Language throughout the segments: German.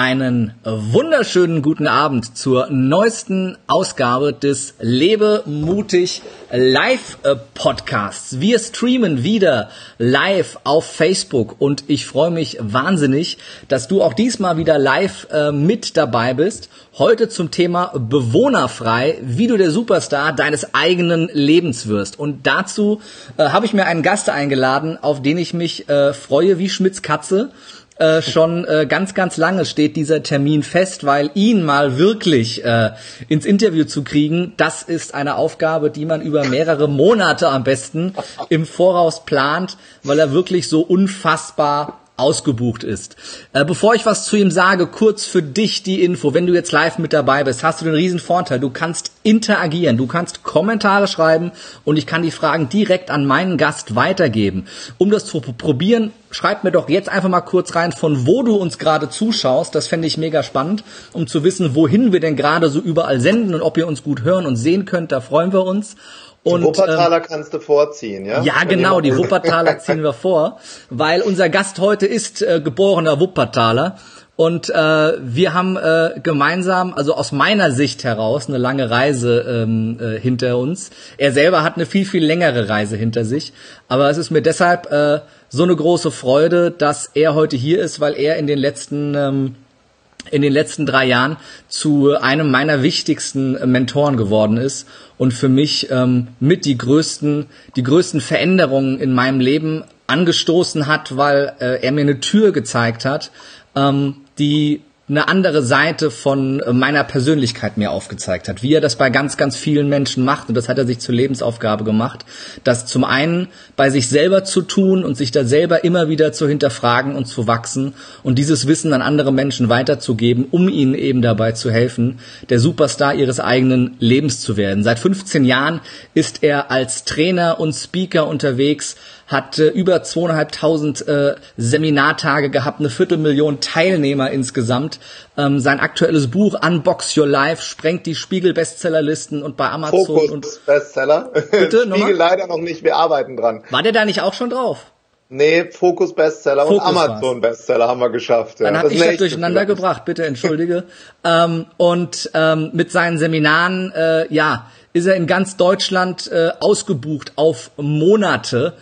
Einen wunderschönen guten Abend zur neuesten Ausgabe des Lebe mutig Live Podcasts. Wir streamen wieder live auf Facebook und ich freue mich wahnsinnig, dass du auch diesmal wieder live äh, mit dabei bist. Heute zum Thema bewohnerfrei, wie du der Superstar deines eigenen Lebens wirst. Und dazu äh, habe ich mir einen Gast eingeladen, auf den ich mich äh, freue wie Schmitz Katze äh, schon äh, ganz, ganz lange steht dieser Termin fest, weil ihn mal wirklich äh, ins Interview zu kriegen, das ist eine Aufgabe, die man über mehrere Monate am besten im Voraus plant, weil er wirklich so unfassbar ausgebucht ist. Äh, bevor ich was zu ihm sage, kurz für dich die Info. Wenn du jetzt live mit dabei bist, hast du den riesen Vorteil. Du kannst interagieren, du kannst Kommentare schreiben und ich kann die Fragen direkt an meinen Gast weitergeben. Um das zu probieren, schreib mir doch jetzt einfach mal kurz rein, von wo du uns gerade zuschaust. Das fände ich mega spannend, um zu wissen, wohin wir denn gerade so überall senden und ob ihr uns gut hören und sehen könnt. Da freuen wir uns. Und, die Wuppertaler ähm, kannst du vorziehen, ja? Ja, genau, die Wuppertaler ziehen wir vor, weil unser Gast heute ist äh, geborener Wuppertaler. Und äh, wir haben äh, gemeinsam, also aus meiner Sicht heraus, eine lange Reise ähm, äh, hinter uns. Er selber hat eine viel, viel längere Reise hinter sich. Aber es ist mir deshalb äh, so eine große Freude, dass er heute hier ist, weil er in den letzten ähm, in den letzten drei Jahren zu einem meiner wichtigsten Mentoren geworden ist und für mich ähm, mit die größten, die größten Veränderungen in meinem Leben angestoßen hat, weil äh, er mir eine Tür gezeigt hat, ähm, die eine andere Seite von äh, meiner Persönlichkeit mir aufgezeigt hat, wie er das bei ganz, ganz vielen Menschen macht. Und das hat er sich zur Lebensaufgabe gemacht, das zum einen bei sich selber zu tun und sich da selber immer wieder zu hinterfragen und zu wachsen und dieses Wissen an andere Menschen weiterzugeben, um ihnen eben dabei zu helfen, der Superstar ihres eigenen Lebens zu werden. Seit 15 Jahren ist er als Trainer und Speaker unterwegs, hat äh, über zweieinhalbtausend äh, Seminartage gehabt, eine Viertelmillion Teilnehmer insgesamt. Ähm, sein aktuelles Buch Unbox Your Life sprengt die Spiegel-Bestsellerlisten und bei Amazon Fokus und Bestseller. Bitte, Spiegel leider noch nicht, wir arbeiten dran. War der da nicht auch schon drauf? Nee, Fokus Bestseller Fokus und Amazon war's. Bestseller haben wir geschafft. Ja. Dann habe ich das durcheinander vielleicht. gebracht, bitte entschuldige. ähm, und ähm, mit seinen Seminaren, äh, ja, ist er in ganz Deutschland äh, ausgebucht auf Monate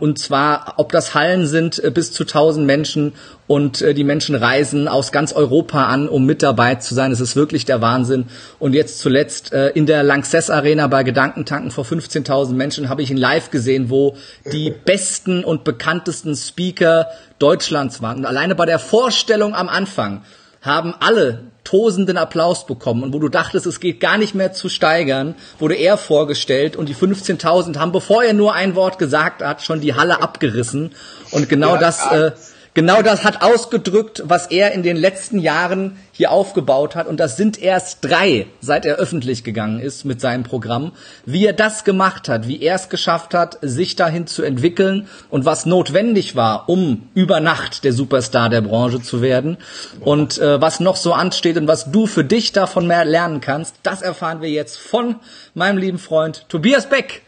und zwar, ob das Hallen sind äh, bis zu 1000 Menschen und äh, die Menschen reisen aus ganz Europa an, um mit dabei zu sein. Es ist wirklich der Wahnsinn. Und jetzt zuletzt äh, in der Lanxess Arena bei Gedankentanken vor 15.000 Menschen habe ich ihn live gesehen, wo die besten und bekanntesten Speaker Deutschlands waren. Und alleine bei der Vorstellung am Anfang haben alle tosenden Applaus bekommen und wo du dachtest, es geht gar nicht mehr zu steigern, wurde er vorgestellt und die 15.000 haben, bevor er nur ein Wort gesagt hat, schon die Halle abgerissen. Und genau ja, das äh, Genau das hat ausgedrückt, was er in den letzten Jahren hier aufgebaut hat. Und das sind erst drei, seit er öffentlich gegangen ist mit seinem Programm. Wie er das gemacht hat, wie er es geschafft hat, sich dahin zu entwickeln und was notwendig war, um über Nacht der Superstar der Branche zu werden. Und äh, was noch so ansteht und was du für dich davon mehr lernen kannst, das erfahren wir jetzt von meinem lieben Freund Tobias Beck.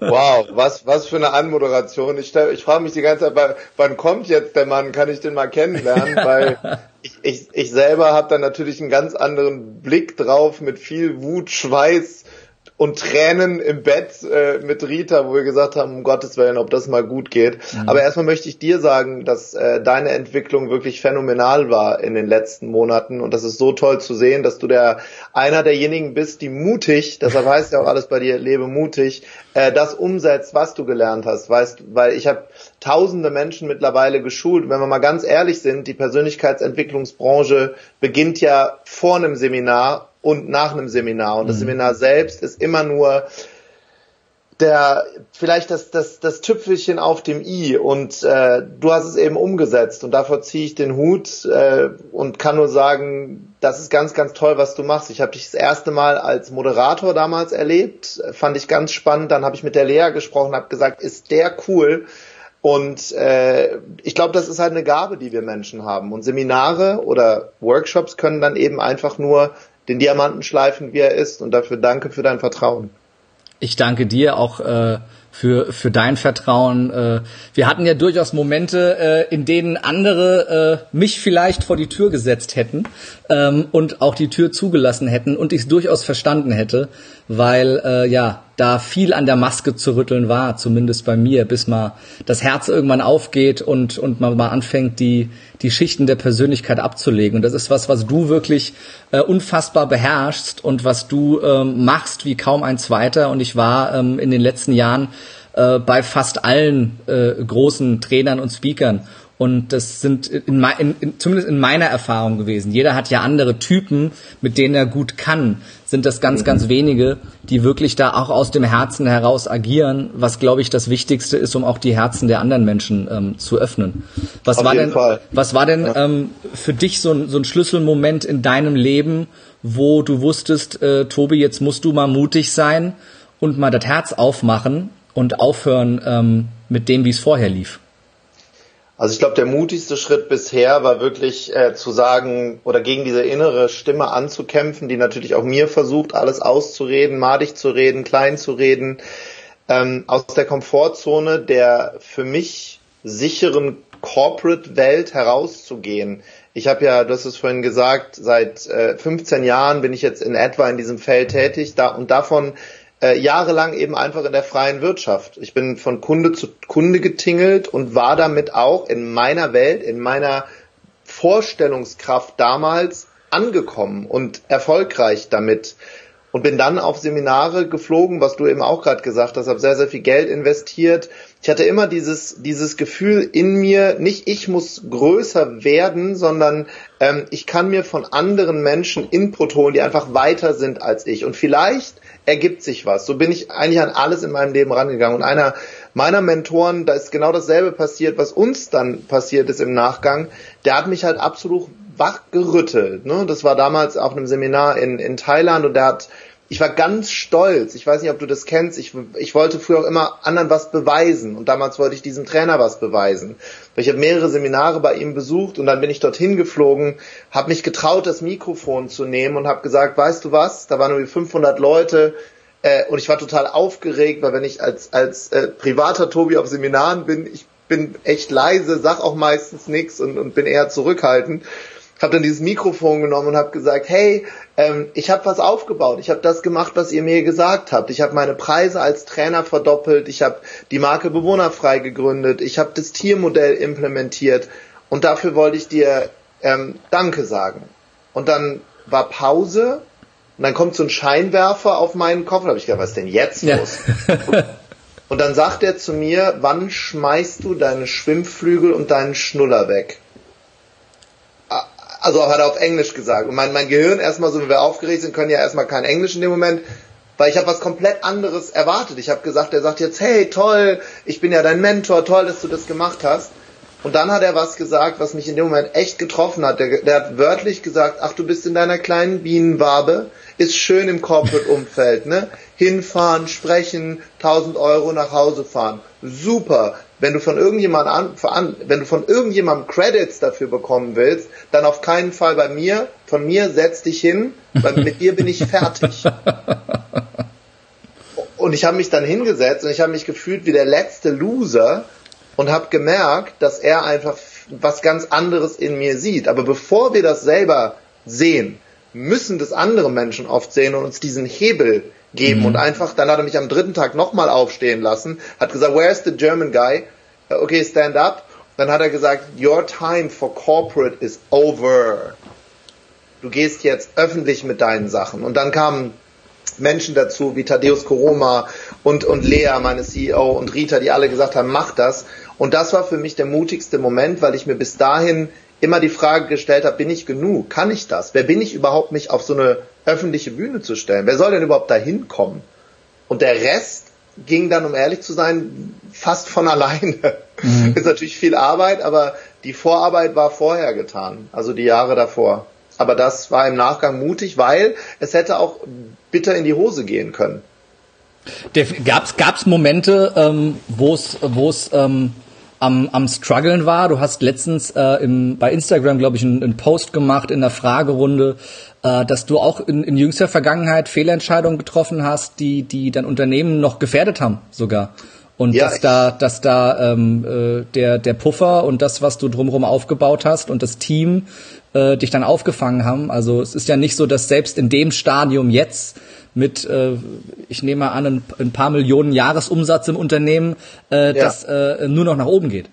Wow, was, was für eine Anmoderation. Ich, ich frage mich die ganze Zeit, wann kommt jetzt der Mann? Kann ich den mal kennenlernen? Weil ich, ich, ich selber habe da natürlich einen ganz anderen Blick drauf mit viel Wut, Schweiß, und Tränen im Bett äh, mit Rita, wo wir gesagt haben, um Gottes Willen, ob das mal gut geht. Mhm. Aber erstmal möchte ich dir sagen, dass äh, deine Entwicklung wirklich phänomenal war in den letzten Monaten und das ist so toll zu sehen, dass du der einer derjenigen bist, die mutig, deshalb heißt ja auch alles bei dir, lebe mutig, äh, das umsetzt, was du gelernt hast. Weißt, weil ich habe tausende Menschen mittlerweile geschult. Wenn wir mal ganz ehrlich sind, die Persönlichkeitsentwicklungsbranche beginnt ja vor einem Seminar und nach einem Seminar. Und das mhm. Seminar selbst ist immer nur der vielleicht das das das Tüpfelchen auf dem i und äh, du hast es eben umgesetzt und davor ziehe ich den Hut äh, und kann nur sagen, das ist ganz ganz toll, was du machst. Ich habe dich das erste Mal als Moderator damals erlebt, fand ich ganz spannend. Dann habe ich mit der Lea gesprochen, habe gesagt, ist der cool. Und äh, ich glaube, das ist halt eine Gabe, die wir Menschen haben. Und Seminare oder Workshops können dann eben einfach nur den Diamanten schleifen, wie er ist. Und dafür danke für dein Vertrauen. Ich danke dir auch äh, für, für dein Vertrauen. Äh, wir hatten ja durchaus Momente, äh, in denen andere äh, mich vielleicht vor die Tür gesetzt hätten ähm, und auch die Tür zugelassen hätten und ich es durchaus verstanden hätte, weil äh, ja da viel an der Maske zu rütteln war, zumindest bei mir, bis mal das Herz irgendwann aufgeht und und man mal anfängt, die die Schichten der Persönlichkeit abzulegen. Und das ist was, was du wirklich äh, unfassbar beherrschst und was du ähm, machst wie kaum ein zweiter. Und ich war ähm, in den letzten Jahren äh, bei fast allen äh, großen Trainern und Speakern. Und das sind in, in, in, zumindest in meiner Erfahrung gewesen. Jeder hat ja andere Typen, mit denen er gut kann. Sind das ganz, ganz wenige, die wirklich da auch aus dem Herzen heraus agieren, was glaube ich das Wichtigste ist, um auch die Herzen der anderen Menschen ähm, zu öffnen. Was Auf war denn, Fall. was war denn ja. ähm, für dich so ein, so ein Schlüsselmoment in deinem Leben, wo du wusstest, äh, Tobi, jetzt musst du mal mutig sein und mal das Herz aufmachen und aufhören ähm, mit dem, wie es vorher lief? Also ich glaube, der mutigste Schritt bisher war wirklich äh, zu sagen oder gegen diese innere Stimme anzukämpfen, die natürlich auch mir versucht, alles auszureden, madig zu reden, klein zu reden, ähm, aus der Komfortzone der für mich sicheren Corporate-Welt herauszugehen. Ich habe ja, du hast es vorhin gesagt, seit äh, 15 Jahren bin ich jetzt in etwa in diesem Feld tätig da, und davon äh, jahrelang eben einfach in der freien Wirtschaft. Ich bin von Kunde zu Kunde getingelt und war damit auch in meiner Welt, in meiner Vorstellungskraft damals angekommen und erfolgreich damit und bin dann auf Seminare geflogen, was du eben auch gerade gesagt hast, habe sehr, sehr viel Geld investiert. Ich hatte immer dieses, dieses Gefühl in mir, nicht ich muss größer werden, sondern ähm, ich kann mir von anderen Menschen Input holen, die einfach weiter sind als ich. Und vielleicht ergibt sich was. So bin ich eigentlich an alles in meinem Leben rangegangen. Und einer meiner Mentoren, da ist genau dasselbe passiert, was uns dann passiert ist im Nachgang. Der hat mich halt absolut wach gerüttelt. Ne? Das war damals auf einem Seminar in, in Thailand und der hat ich war ganz stolz. Ich weiß nicht, ob du das kennst. Ich, ich wollte früher auch immer anderen was beweisen. Und damals wollte ich diesem Trainer was beweisen. Ich habe mehrere Seminare bei ihm besucht und dann bin ich dorthin geflogen, habe mich getraut, das Mikrofon zu nehmen und habe gesagt, weißt du was, da waren nur 500 Leute äh, und ich war total aufgeregt, weil wenn ich als, als äh, privater Tobi auf Seminaren bin, ich bin echt leise, sag auch meistens nichts und, und bin eher zurückhaltend habe dann dieses Mikrofon genommen und habe gesagt, hey, ähm, ich habe was aufgebaut, ich habe das gemacht, was ihr mir gesagt habt. Ich habe meine Preise als Trainer verdoppelt, ich habe die Marke Bewohnerfrei gegründet, ich habe das Tiermodell implementiert und dafür wollte ich dir ähm, Danke sagen. Und dann war Pause und dann kommt so ein Scheinwerfer auf meinen Kopf und habe ich gedacht, was ist denn jetzt los? Ja. und dann sagt er zu mir, wann schmeißt du deine Schwimmflügel und deinen Schnuller weg? Also hat er auf Englisch gesagt. Und mein, mein Gehirn erstmal so, wenn wir aufgeregt sind, können ja erstmal kein Englisch in dem Moment, weil ich habe was komplett anderes erwartet. Ich habe gesagt, er sagt jetzt, hey, toll, ich bin ja dein Mentor, toll, dass du das gemacht hast. Und dann hat er was gesagt, was mich in dem Moment echt getroffen hat. Der, der hat wörtlich gesagt, ach, du bist in deiner kleinen Bienenwabe, ist schön im Corporate-Umfeld, ne? Hinfahren, sprechen, 1000 Euro nach Hause fahren. Super wenn du von irgendjemandem an, wenn du von irgendjemandem Credits dafür bekommen willst, dann auf keinen Fall bei mir. Von mir setz dich hin, weil mit dir bin ich fertig. Und ich habe mich dann hingesetzt und ich habe mich gefühlt wie der letzte Loser und habe gemerkt, dass er einfach was ganz anderes in mir sieht. Aber bevor wir das selber sehen, müssen das andere Menschen oft sehen und uns diesen Hebel geben mhm. und einfach, dann hat er mich am dritten Tag nochmal aufstehen lassen, hat gesagt, where's the German guy? Okay, stand up. Dann hat er gesagt, your time for corporate is over. Du gehst jetzt öffentlich mit deinen Sachen. Und dann kamen Menschen dazu, wie Thaddeus Koroma und, und Lea, meine CEO, und Rita, die alle gesagt haben, mach das. Und das war für mich der mutigste Moment, weil ich mir bis dahin immer die Frage gestellt habe, bin ich genug? Kann ich das? Wer bin ich überhaupt, mich auf so eine öffentliche Bühne zu stellen? Wer soll denn überhaupt da hinkommen? Und der Rest ging dann, um ehrlich zu sein, fast von alleine. Mhm. Ist natürlich viel Arbeit, aber die Vorarbeit war vorher getan, also die Jahre davor. Aber das war im Nachgang mutig, weil es hätte auch bitter in die Hose gehen können. Gab's gab's Momente, ähm, wo es wo es ähm, am, am struggeln war. Du hast letztens äh, im, bei Instagram, glaube ich, einen, einen Post gemacht in der Fragerunde, äh, dass du auch in, in jüngster Vergangenheit Fehlentscheidungen getroffen hast, die, die dein Unternehmen noch gefährdet haben sogar. Und ja, dass da, dass da ähm, äh, der, der Puffer und das, was du drumherum aufgebaut hast und das Team äh, dich dann aufgefangen haben. Also es ist ja nicht so, dass selbst in dem Stadium jetzt mit, äh, ich nehme mal an, ein, ein paar Millionen Jahresumsatz im Unternehmen, äh, ja. das äh, nur noch nach oben geht.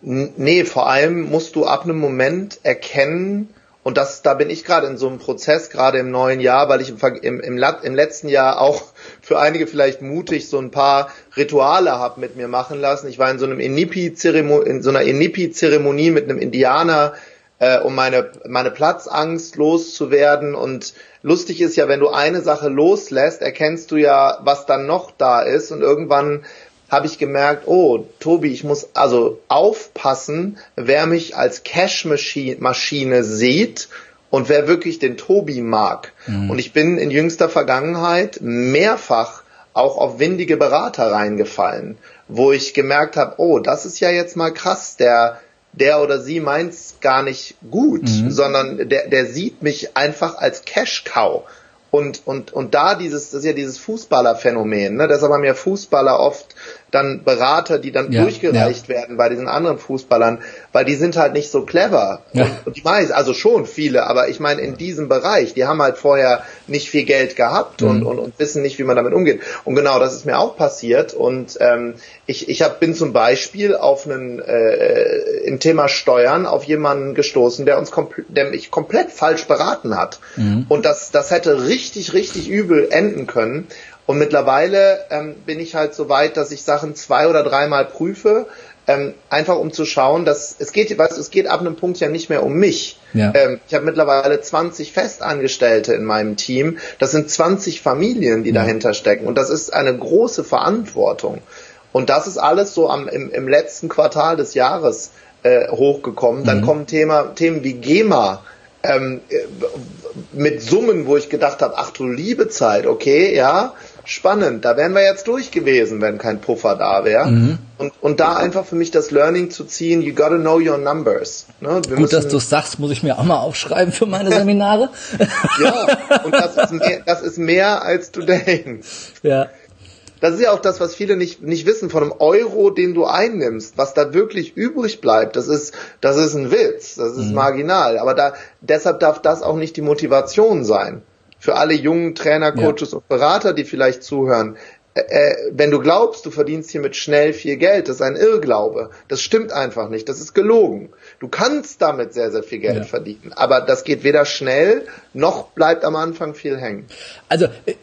Nee, vor allem musst du ab einem Moment erkennen, und das, da bin ich gerade in so einem Prozess, gerade im neuen Jahr, weil ich im, im, im, im letzten Jahr auch für einige vielleicht mutig so ein paar Rituale habe mit mir machen lassen. Ich war in so einem Inipi-Zeremonie, in so einer Inipi-Zeremonie mit einem Indianer, äh, um meine, meine Platzangst loszuwerden. Und lustig ist ja, wenn du eine Sache loslässt, erkennst du ja, was dann noch da ist. Und irgendwann habe ich gemerkt, oh, Tobi, ich muss also aufpassen, wer mich als Cash-Maschine sieht und wer wirklich den Tobi mag. Mhm. Und ich bin in jüngster Vergangenheit mehrfach auch auf windige Berater reingefallen, wo ich gemerkt habe, oh, das ist ja jetzt mal krass, der der oder sie meint's gar nicht gut, mhm. sondern der, der sieht mich einfach als Cash-Cow. Und, und, und da dieses, das ist ja dieses Fußballerphänomen, ne? Deshalb haben ja Fußballer oft dann Berater, die dann ja, durchgereicht ja. werden bei diesen anderen Fußballern, weil die sind halt nicht so clever. Ja. Und, und, die meisten, also schon viele, aber ich meine in diesem Bereich, die haben halt vorher nicht viel Geld gehabt mhm. und, und, und wissen nicht, wie man damit umgeht. Und genau das ist mir auch passiert. Und ähm, ich, ich hab, bin zum Beispiel auf einen äh, im Thema Steuern auf jemanden gestoßen, der uns der mich komplett falsch beraten hat. Mhm. Und das, das hätte richtig, richtig übel enden können. Und mittlerweile ähm, bin ich halt so weit, dass ich Sachen zwei oder dreimal prüfe, ähm, einfach um zu schauen, dass es geht, weißt, es geht ab einem Punkt ja nicht mehr um mich. Ja. Ähm, ich habe mittlerweile 20 Festangestellte in meinem Team. Das sind 20 Familien, die ja. dahinter stecken. Und das ist eine große Verantwortung. Und das ist alles so am, im, im letzten Quartal des Jahres äh, hochgekommen. Dann mhm. kommen Thema, Themen wie GEMA, ähm, äh, mit Summen, wo ich gedacht habe, ach du liebe Zeit, okay, ja, spannend. Da wären wir jetzt durch gewesen, wenn kein Puffer da wäre. Mhm. Und, und da einfach für mich das Learning zu ziehen, you gotta know your numbers. Ne? Gut, dass du sagst, muss ich mir auch mal aufschreiben für meine Seminare. ja, und das ist, mehr, das ist mehr, als du denkst. Ja. Das ist ja auch das, was viele nicht, nicht wissen von einem Euro, den du einnimmst, was da wirklich übrig bleibt. Das ist, das ist ein Witz, das ist mhm. marginal. Aber da, deshalb darf das auch nicht die Motivation sein für alle jungen Trainer, Coaches ja. und Berater, die vielleicht zuhören, äh, äh, wenn du glaubst, du verdienst hiermit schnell viel Geld, das ist ein Irrglaube. Das stimmt einfach nicht. Das ist gelogen. Du kannst damit sehr, sehr viel Geld ja. verdienen. Aber das geht weder schnell, noch bleibt am Anfang viel hängen. Also, äh,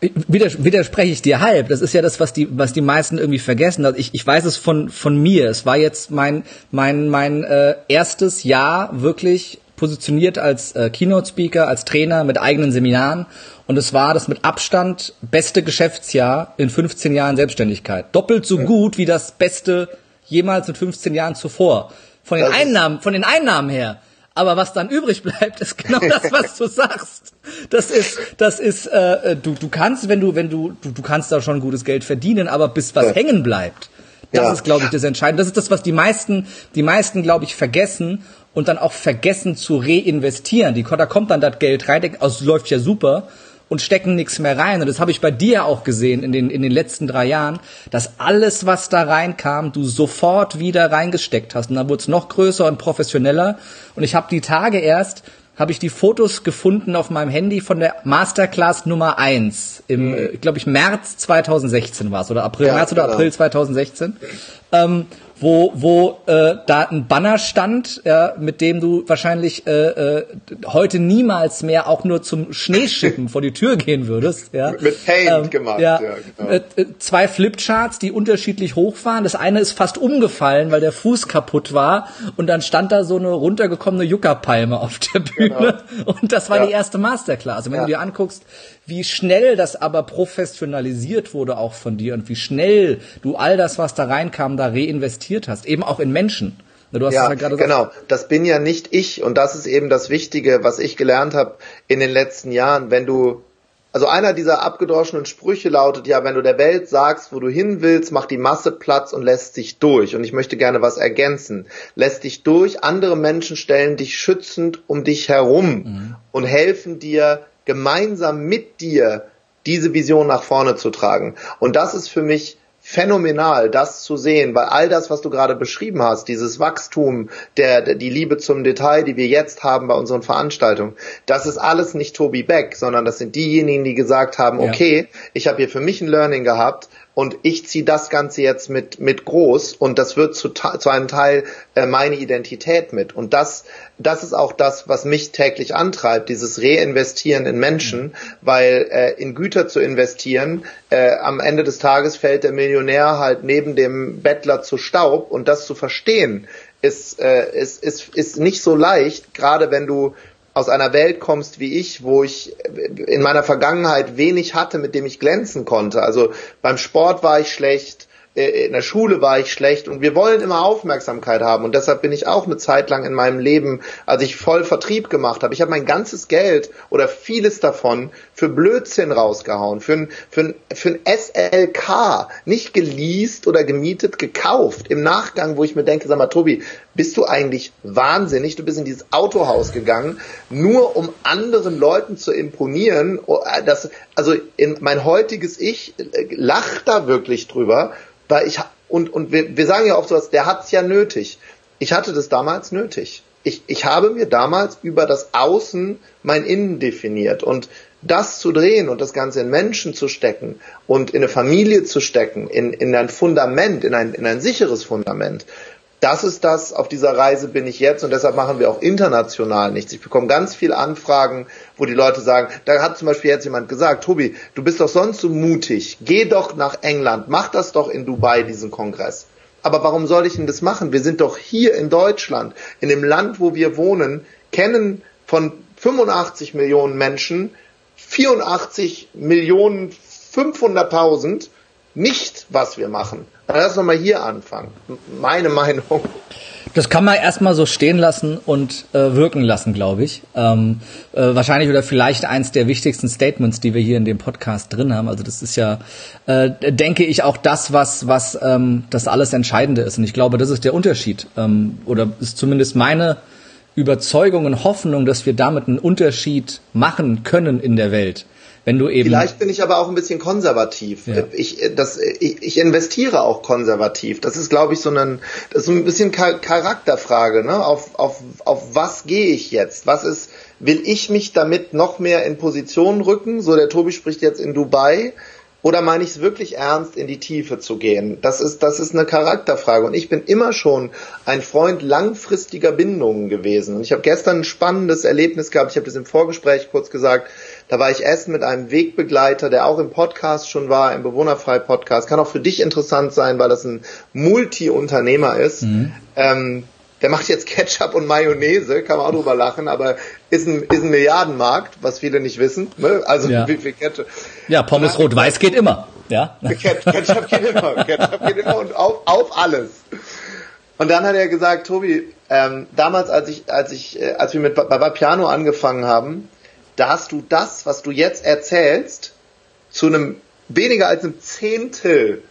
widerspreche ich dir halb. Das ist ja das, was die, was die meisten irgendwie vergessen. Also ich, ich weiß es von, von mir. Es war jetzt mein, mein, mein äh, erstes Jahr wirklich positioniert als äh, Keynote-Speaker, als Trainer mit eigenen Seminaren. Und es war das mit Abstand beste Geschäftsjahr in 15 Jahren Selbstständigkeit. Doppelt so gut wie das beste jemals in 15 Jahren zuvor. Von den Einnahmen, von den Einnahmen her. Aber was dann übrig bleibt, ist genau das, was du sagst. Das ist, das ist, äh, du, du kannst, wenn du, wenn du, du, du kannst da schon gutes Geld verdienen, aber bis was hängen bleibt, das ja. ist, glaube ich, das Entscheidende. Das ist das, was die meisten, die meisten, glaube ich, vergessen und dann auch vergessen zu reinvestieren. Die, da kommt dann das Geld rein, denkt, es läuft ja super und stecken nichts mehr rein. Und das habe ich bei dir auch gesehen in den, in den letzten drei Jahren, dass alles, was da reinkam, du sofort wieder reingesteckt hast. Und dann wurde es noch größer und professioneller. Und ich habe die Tage erst, habe ich die Fotos gefunden auf meinem Handy von der Masterclass Nummer eins im, mhm. glaube ich, März 2016 war es, oder April, ja, März oder genau. April 2016. Ähm, wo, wo äh, da ein Banner stand, ja, mit dem du wahrscheinlich äh, äh, heute niemals mehr auch nur zum Schneeschippen vor die Tür gehen würdest. Ja. Mit Paint ähm, gemacht, ja. ja genau. Äh, äh, zwei Flipcharts, die unterschiedlich hoch waren. Das eine ist fast umgefallen, weil der Fuß kaputt war. Und dann stand da so eine runtergekommene Juckerpalme auf der Bühne. Genau. Und das war ja. die erste Masterclass. Und wenn ja. du dir anguckst, wie schnell das aber professionalisiert wurde auch von dir und wie schnell du all das, was da reinkam, da reinvestiert hast, eben auch in Menschen. Du hast ja, ja genau. Das bin ja nicht ich und das ist eben das Wichtige, was ich gelernt habe in den letzten Jahren. Wenn du, also einer dieser abgedroschenen Sprüche lautet ja, wenn du der Welt sagst, wo du hin willst, macht die Masse Platz und lässt sich durch. Und ich möchte gerne was ergänzen. Lässt dich durch, andere Menschen stellen dich schützend um dich herum mhm. und helfen dir, gemeinsam mit dir diese Vision nach vorne zu tragen. Und das ist für mich phänomenal, das zu sehen, weil all das, was du gerade beschrieben hast, dieses Wachstum, der, der, die Liebe zum Detail, die wir jetzt haben bei unseren Veranstaltungen, das ist alles nicht Tobi Beck, sondern das sind diejenigen, die gesagt haben, ja. okay, ich habe hier für mich ein Learning gehabt, und ich ziehe das Ganze jetzt mit, mit groß und das wird zu, zu einem Teil äh, meine Identität mit. Und das, das ist auch das, was mich täglich antreibt, dieses Reinvestieren in Menschen, weil äh, in Güter zu investieren, äh, am Ende des Tages fällt der Millionär halt neben dem Bettler zu Staub und das zu verstehen, ist, äh, ist, ist, ist nicht so leicht, gerade wenn du aus einer Welt kommst wie ich, wo ich in meiner Vergangenheit wenig hatte, mit dem ich glänzen konnte. Also beim Sport war ich schlecht, äh, in der Schule war ich schlecht und wir wollen immer Aufmerksamkeit haben. Und deshalb bin ich auch eine Zeit lang in meinem Leben, als ich voll Vertrieb gemacht habe, ich habe mein ganzes Geld oder vieles davon für Blödsinn rausgehauen, für ein, für ein, für ein SLK, nicht geleast oder gemietet, gekauft. Im Nachgang, wo ich mir denke, sag mal, Tobi, bist du eigentlich wahnsinnig? Du bist in dieses Autohaus gegangen, nur um anderen Leuten zu imponieren. Oh, das, also in mein heutiges Ich äh, lacht da wirklich drüber weil ich, und, und wir, wir sagen ja oft sowas, der hat's ja nötig. Ich hatte das damals nötig. Ich, ich habe mir damals über das Außen mein Innen definiert und das zu drehen und das Ganze in Menschen zu stecken und in eine Familie zu stecken, in, in ein Fundament, in ein, in ein sicheres Fundament, das ist das, auf dieser Reise bin ich jetzt und deshalb machen wir auch international nichts. Ich bekomme ganz viele Anfragen, wo die Leute sagen, da hat zum Beispiel jetzt jemand gesagt, Tobi, du bist doch sonst so mutig, geh doch nach England, mach das doch in Dubai, diesen Kongress. Aber warum soll ich denn das machen? Wir sind doch hier in Deutschland, in dem Land, wo wir wohnen, kennen von 85 Millionen Menschen 84 Millionen 500.000 nicht, was wir machen. Lass uns mal hier anfangen. Meine Meinung. Das kann man erstmal so stehen lassen und äh, wirken lassen, glaube ich. Ähm, äh, wahrscheinlich oder vielleicht eins der wichtigsten Statements, die wir hier in dem Podcast drin haben. Also das ist ja, äh, denke ich, auch das, was, was ähm, das alles Entscheidende ist. Und ich glaube, das ist der Unterschied. Ähm, oder ist zumindest meine Überzeugung und Hoffnung, dass wir damit einen Unterschied machen können in der Welt. Wenn du eben Vielleicht bin ich aber auch ein bisschen konservativ. Ja. Ich, das, ich, ich investiere auch konservativ. Das ist, glaube ich, so ein, das ist so ein bisschen Charakterfrage. Ne? Auf, auf, auf was gehe ich jetzt? Was ist, will ich mich damit noch mehr in Position rücken? So, der Tobi spricht jetzt in Dubai. Oder meine ich es wirklich ernst, in die Tiefe zu gehen? Das ist, das ist eine Charakterfrage. Und ich bin immer schon ein Freund langfristiger Bindungen gewesen. Und ich habe gestern ein spannendes Erlebnis gehabt. Ich habe das im Vorgespräch kurz gesagt. Da war ich essen mit einem Wegbegleiter, der auch im Podcast schon war, im Bewohnerfrei-Podcast. Kann auch für dich interessant sein, weil das ein Multi-Unternehmer ist. Mhm. Ähm, der macht jetzt Ketchup und Mayonnaise, kann man auch drüber lachen, aber ist ein, ist ein Milliardenmarkt, was viele nicht wissen. Ne? Also ja. wie viel Ketchup. Ja, Pommes rot-weiß geht immer. Ja. Ketchup geht immer. Ketchup geht immer und auf, auf alles. Und dann hat er gesagt, Tobi, ähm, damals, als ich, als ich, äh, als wir mit bei Piano angefangen haben, da hast du das, was du jetzt erzählst, zu einem weniger als einem Zehntel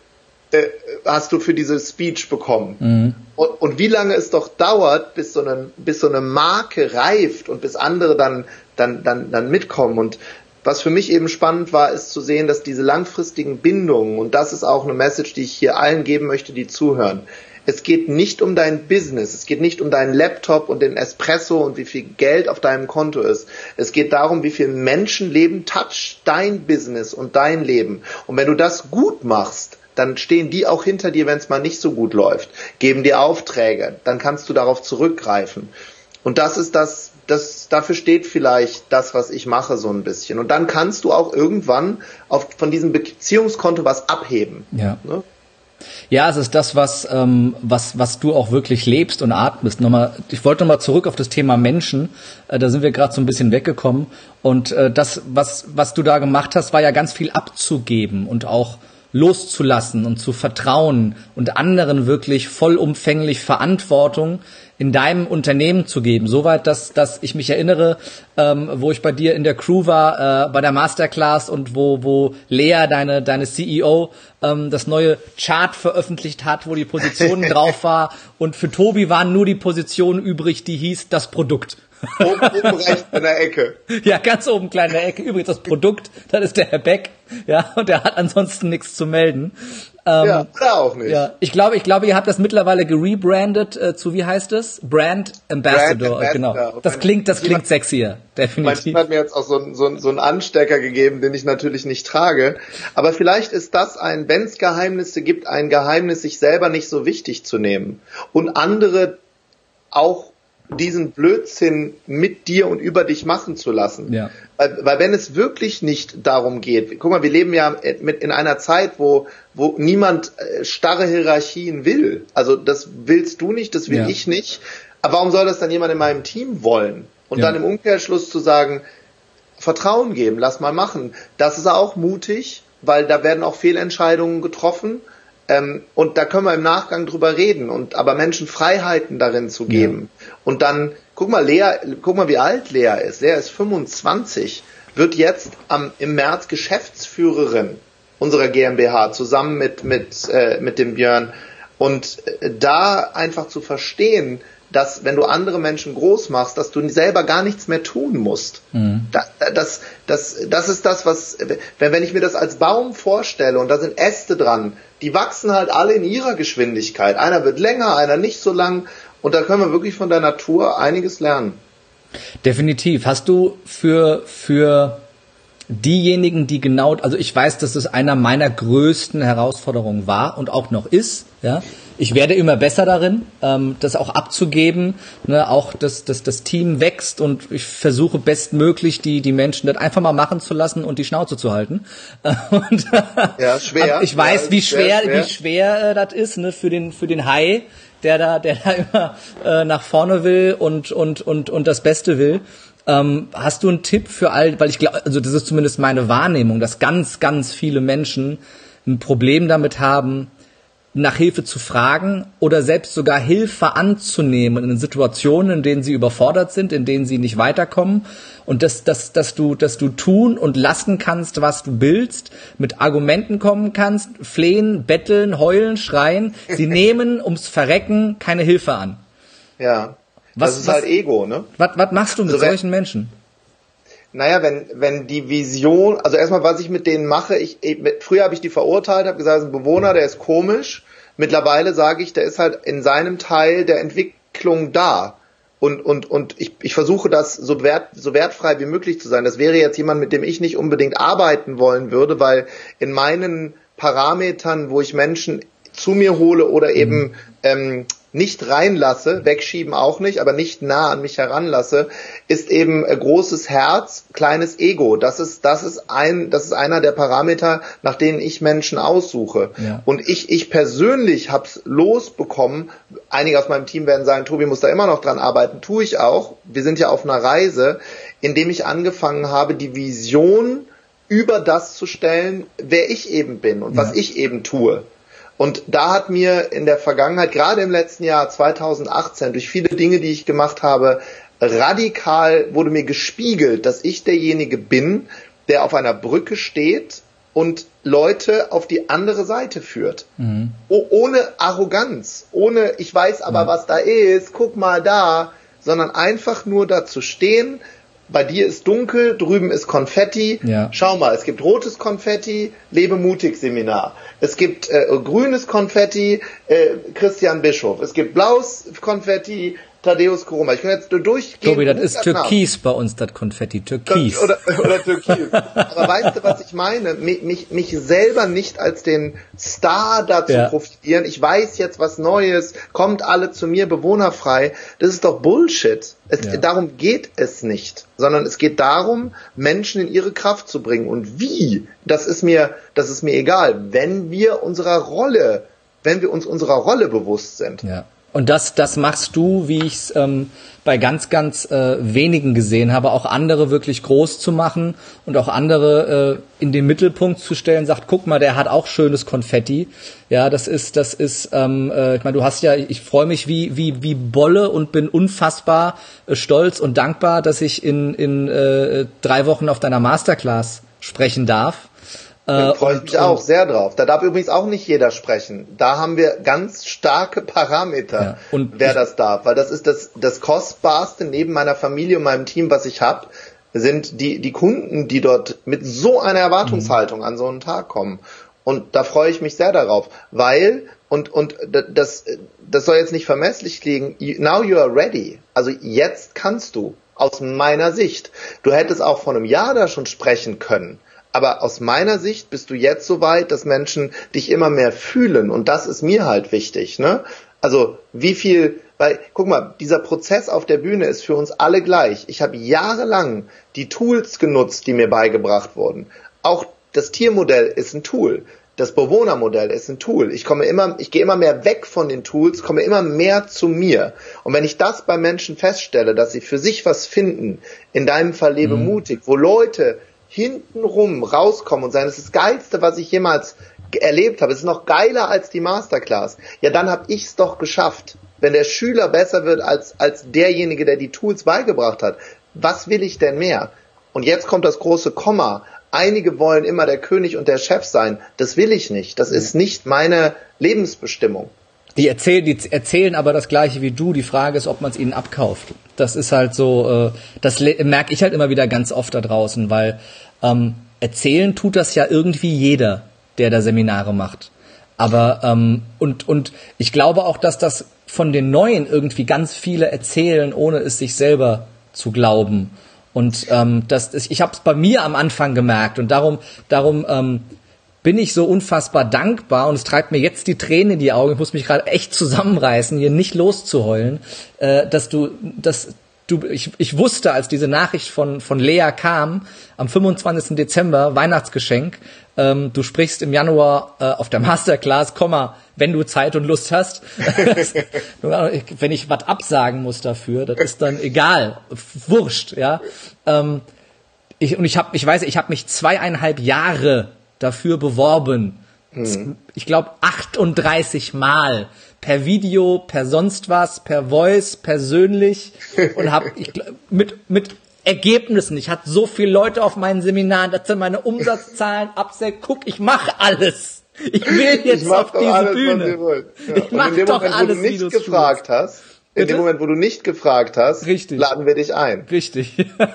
äh, hast du für diese Speech bekommen. Mhm. Und, und, wie lange es doch dauert, bis so, eine, bis so eine Marke reift und bis andere dann, dann, dann, dann mitkommen. Und was für mich eben spannend war, ist zu sehen, dass diese langfristigen Bindungen, und das ist auch eine Message, die ich hier allen geben möchte, die zuhören, es geht nicht um dein Business, es geht nicht um deinen Laptop und den Espresso und wie viel Geld auf deinem Konto ist. Es geht darum, wie viel Menschenleben touch dein Business und dein Leben. Und wenn du das gut machst, dann stehen die auch hinter dir, wenn es mal nicht so gut läuft, geben dir Aufträge, dann kannst du darauf zurückgreifen. Und das ist das, das, dafür steht vielleicht das, was ich mache, so ein bisschen. Und dann kannst du auch irgendwann auf, von diesem Beziehungskonto was abheben. Ja. Ne? Ja, es ist das, was, ähm, was, was du auch wirklich lebst und atmest. Nochmal, ich wollte nochmal zurück auf das Thema Menschen. Äh, da sind wir gerade so ein bisschen weggekommen. Und äh, das, was, was du da gemacht hast, war ja ganz viel abzugeben und auch loszulassen und zu vertrauen und anderen wirklich vollumfänglich Verantwortung in deinem Unternehmen zu geben. Soweit, dass, dass ich mich erinnere, ähm, wo ich bei dir in der Crew war, äh, bei der Masterclass und wo, wo Lea, deine, deine CEO, ähm, das neue Chart veröffentlicht hat, wo die Positionen drauf war. Und für Tobi waren nur die Positionen übrig, die hieß das Produkt. Oben, oben rechts in der Ecke. Ja, ganz oben klein in der Ecke. Übrigens das Produkt, das ist der Herr Beck. Ja, und der hat ansonsten nichts zu melden. Ähm, ja, oder auch nicht. Ja, ich glaube, ich glaube, ihr habt das mittlerweile gerebrandet äh, zu wie heißt es? Brand Ambassador. Brand Ambassador. Genau. Das klingt, das klingt sexier, definitiv. Mein hat mir jetzt auch so, so, so einen Anstecker gegeben, den ich natürlich nicht trage. Aber vielleicht ist das ein, wenn es Geheimnisse gibt, ein Geheimnis, sich selber nicht so wichtig zu nehmen und andere auch diesen Blödsinn mit dir und über dich machen zu lassen. Ja. Weil, weil wenn es wirklich nicht darum geht, guck mal, wir leben ja mit in einer Zeit, wo, wo niemand äh, starre Hierarchien will. Also das willst du nicht, das will ja. ich nicht. Aber warum soll das dann jemand in meinem Team wollen? Und ja. dann im Umkehrschluss zu sagen, Vertrauen geben, lass mal machen. Das ist auch mutig, weil da werden auch Fehlentscheidungen getroffen. Ähm, und da können wir im Nachgang drüber reden und aber Menschen Freiheiten darin zu geben. Ja. Und dann, guck mal, Lea, guck mal, wie alt Lea ist. Lea ist 25, wird jetzt am, im März Geschäftsführerin unserer GmbH zusammen mit, mit, äh, mit dem Björn. Und äh, da einfach zu verstehen, dass wenn du andere Menschen groß machst, dass du selber gar nichts mehr tun musst. Mhm. Das, das, das, das ist das, was, wenn, wenn ich mir das als Baum vorstelle und da sind Äste dran, die wachsen halt alle in ihrer Geschwindigkeit. Einer wird länger, einer nicht so lang und da können wir wirklich von der Natur einiges lernen. Definitiv. Hast du für, für diejenigen, die genau, also ich weiß, dass es einer meiner größten Herausforderungen war und auch noch ist, ja. Ich werde immer besser darin, ähm, das auch abzugeben, ne, auch dass, dass das Team wächst und ich versuche bestmöglich die, die Menschen das einfach mal machen zu lassen und die Schnauze zu halten. und, ja, schwer. Ich weiß, ja, wie schwer, schwer, wie schwer äh, das ist, ne, für den, für den Hai, der da, der da immer äh, nach vorne will und, und, und, und das Beste will. Ähm, hast du einen Tipp für all, weil ich glaube, also das ist zumindest meine Wahrnehmung, dass ganz, ganz viele Menschen ein Problem damit haben, nach Hilfe zu fragen oder selbst sogar Hilfe anzunehmen in Situationen, in denen sie überfordert sind, in denen sie nicht weiterkommen und dass, dass, dass, du, dass du tun und lassen kannst, was du willst, mit Argumenten kommen kannst, flehen, betteln, heulen, schreien. Sie nehmen ums Verrecken keine Hilfe an. Ja. Was, das ist was, halt Ego, ne? Was, was machst du mit also solchen Menschen? Naja, wenn, wenn die Vision, also erstmal, was ich mit denen mache, ich, ich früher habe ich die verurteilt, habe gesagt, das ist ein Bewohner, der ist komisch. Mittlerweile sage ich, der ist halt in seinem Teil der Entwicklung da. Und, und, und ich, ich versuche das so, wert, so wertfrei wie möglich zu sein. Das wäre jetzt jemand, mit dem ich nicht unbedingt arbeiten wollen würde, weil in meinen Parametern, wo ich Menschen zu mir hole oder eben mhm. ähm, nicht reinlasse, wegschieben auch nicht, aber nicht nah an mich heranlasse, ist eben äh, großes Herz, kleines Ego. Das ist, das ist ein, das ist einer der Parameter, nach denen ich Menschen aussuche. Ja. Und ich, ich persönlich hab's losbekommen. Einige aus meinem Team werden sagen, Tobi muss da immer noch dran arbeiten. Tue ich auch. Wir sind ja auf einer Reise, indem ich angefangen habe, die Vision über das zu stellen, wer ich eben bin und ja. was ich eben tue. Und da hat mir in der Vergangenheit, gerade im letzten Jahr 2018, durch viele Dinge, die ich gemacht habe, radikal wurde mir gespiegelt, dass ich derjenige bin, der auf einer Brücke steht und Leute auf die andere Seite führt. Mhm. Oh, ohne Arroganz, ohne ich weiß aber, mhm. was da ist, guck mal da, sondern einfach nur da zu stehen, bei dir ist dunkel, drüben ist Konfetti. Ja. Schau mal, es gibt rotes Konfetti, Lebe mutig Seminar. Es gibt äh, grünes Konfetti, äh, Christian Bischof. Es gibt blaues Konfetti, Thaddeus Koroma. Ich kann jetzt durchgehen. Tobi, das ist Türkis bei uns, das Konfetti. Türkis. Oder, oder Türkis. Aber weißt du, was ich meine? Mich, mich, mich selber nicht als den Star dazu ja. profitieren. Ich weiß jetzt was Neues, kommt alle zu mir bewohnerfrei. Das ist doch Bullshit. Es, ja. Darum geht es nicht, sondern es geht darum, Menschen in ihre Kraft zu bringen. Und wie, das ist mir, das ist mir egal, wenn wir unserer Rolle, wenn wir uns unserer Rolle bewusst sind. Ja. Und das, das machst du, wie ich es ähm, bei ganz, ganz äh, wenigen gesehen habe, auch andere wirklich groß zu machen und auch andere äh, in den Mittelpunkt zu stellen, sagt, guck mal, der hat auch schönes Konfetti. Ja, das ist, das ist, ähm, äh, ich meine, du hast ja, ich freue mich wie, wie, wie Bolle und bin unfassbar äh, stolz und dankbar, dass ich in, in äh, drei Wochen auf deiner Masterclass sprechen darf. Da freue ich mich auch sehr drauf. Da darf übrigens auch nicht jeder sprechen. Da haben wir ganz starke Parameter, ja, und wer das darf. Weil das ist das, das Kostbarste neben meiner Familie und meinem Team, was ich habe, sind die, die Kunden, die dort mit so einer Erwartungshaltung an so einen Tag kommen. Und da freue ich mich sehr darauf, weil, und, und das, das soll jetzt nicht vermesslich klingen, now you are ready. Also jetzt kannst du, aus meiner Sicht. Du hättest auch vor einem Jahr da schon sprechen können. Aber aus meiner Sicht bist du jetzt so weit, dass Menschen dich immer mehr fühlen. Und das ist mir halt wichtig, ne? Also, wie viel, weil, guck mal, dieser Prozess auf der Bühne ist für uns alle gleich. Ich habe jahrelang die Tools genutzt, die mir beigebracht wurden. Auch das Tiermodell ist ein Tool. Das Bewohnermodell ist ein Tool. Ich komme immer, ich gehe immer mehr weg von den Tools, komme immer mehr zu mir. Und wenn ich das bei Menschen feststelle, dass sie für sich was finden, in deinem Fall lebe mhm. mutig, wo Leute hintenrum rauskommen und sagen, das ist das Geilste, was ich jemals erlebt habe, es ist noch geiler als die Masterclass, ja, dann habe ich es doch geschafft. Wenn der Schüler besser wird als, als derjenige, der die Tools beigebracht hat, was will ich denn mehr? Und jetzt kommt das große Komma. Einige wollen immer der König und der Chef sein. Das will ich nicht. Das ist nicht meine Lebensbestimmung. Die erzählen, die erzählen aber das Gleiche wie du. Die Frage ist, ob man es ihnen abkauft. Das ist halt so, äh, das merke ich halt immer wieder ganz oft da draußen, weil ähm, erzählen tut das ja irgendwie jeder der da Seminare macht. Aber ähm, und und ich glaube auch, dass das von den Neuen irgendwie ganz viele erzählen, ohne es sich selber zu glauben. Und ähm, das, ich habe es bei mir am Anfang gemerkt und darum darum ähm, bin ich so unfassbar dankbar und es treibt mir jetzt die Tränen in die Augen. Ich muss mich gerade echt zusammenreißen, hier nicht loszuheulen, äh, dass du, dass du, ich, ich wusste, als diese Nachricht von von Lea kam am 25. Dezember Weihnachtsgeschenk, ähm, du sprichst im Januar äh, auf der Masterclass, Komma, wenn du Zeit und Lust hast. wenn ich was absagen muss dafür, das ist dann egal, wurscht, ja. Ähm, ich, und ich habe, ich weiß, ich habe mich zweieinhalb Jahre dafür beworben. Mhm. Ich glaube 38 Mal per Video, per sonst was, per Voice, persönlich und habe mit mit Ergebnissen. Ich hatte so viele Leute auf meinen Seminaren, das sind meine Umsatzzahlen, Absec, guck, ich mache alles. Ich will jetzt ich auf diese alles, Bühne. Ja. Ich mach doch Moment, alles, wo du nicht gefragt hast, in Bitte? dem Moment, wo du nicht gefragt hast, Richtig. laden wir dich ein. Richtig. und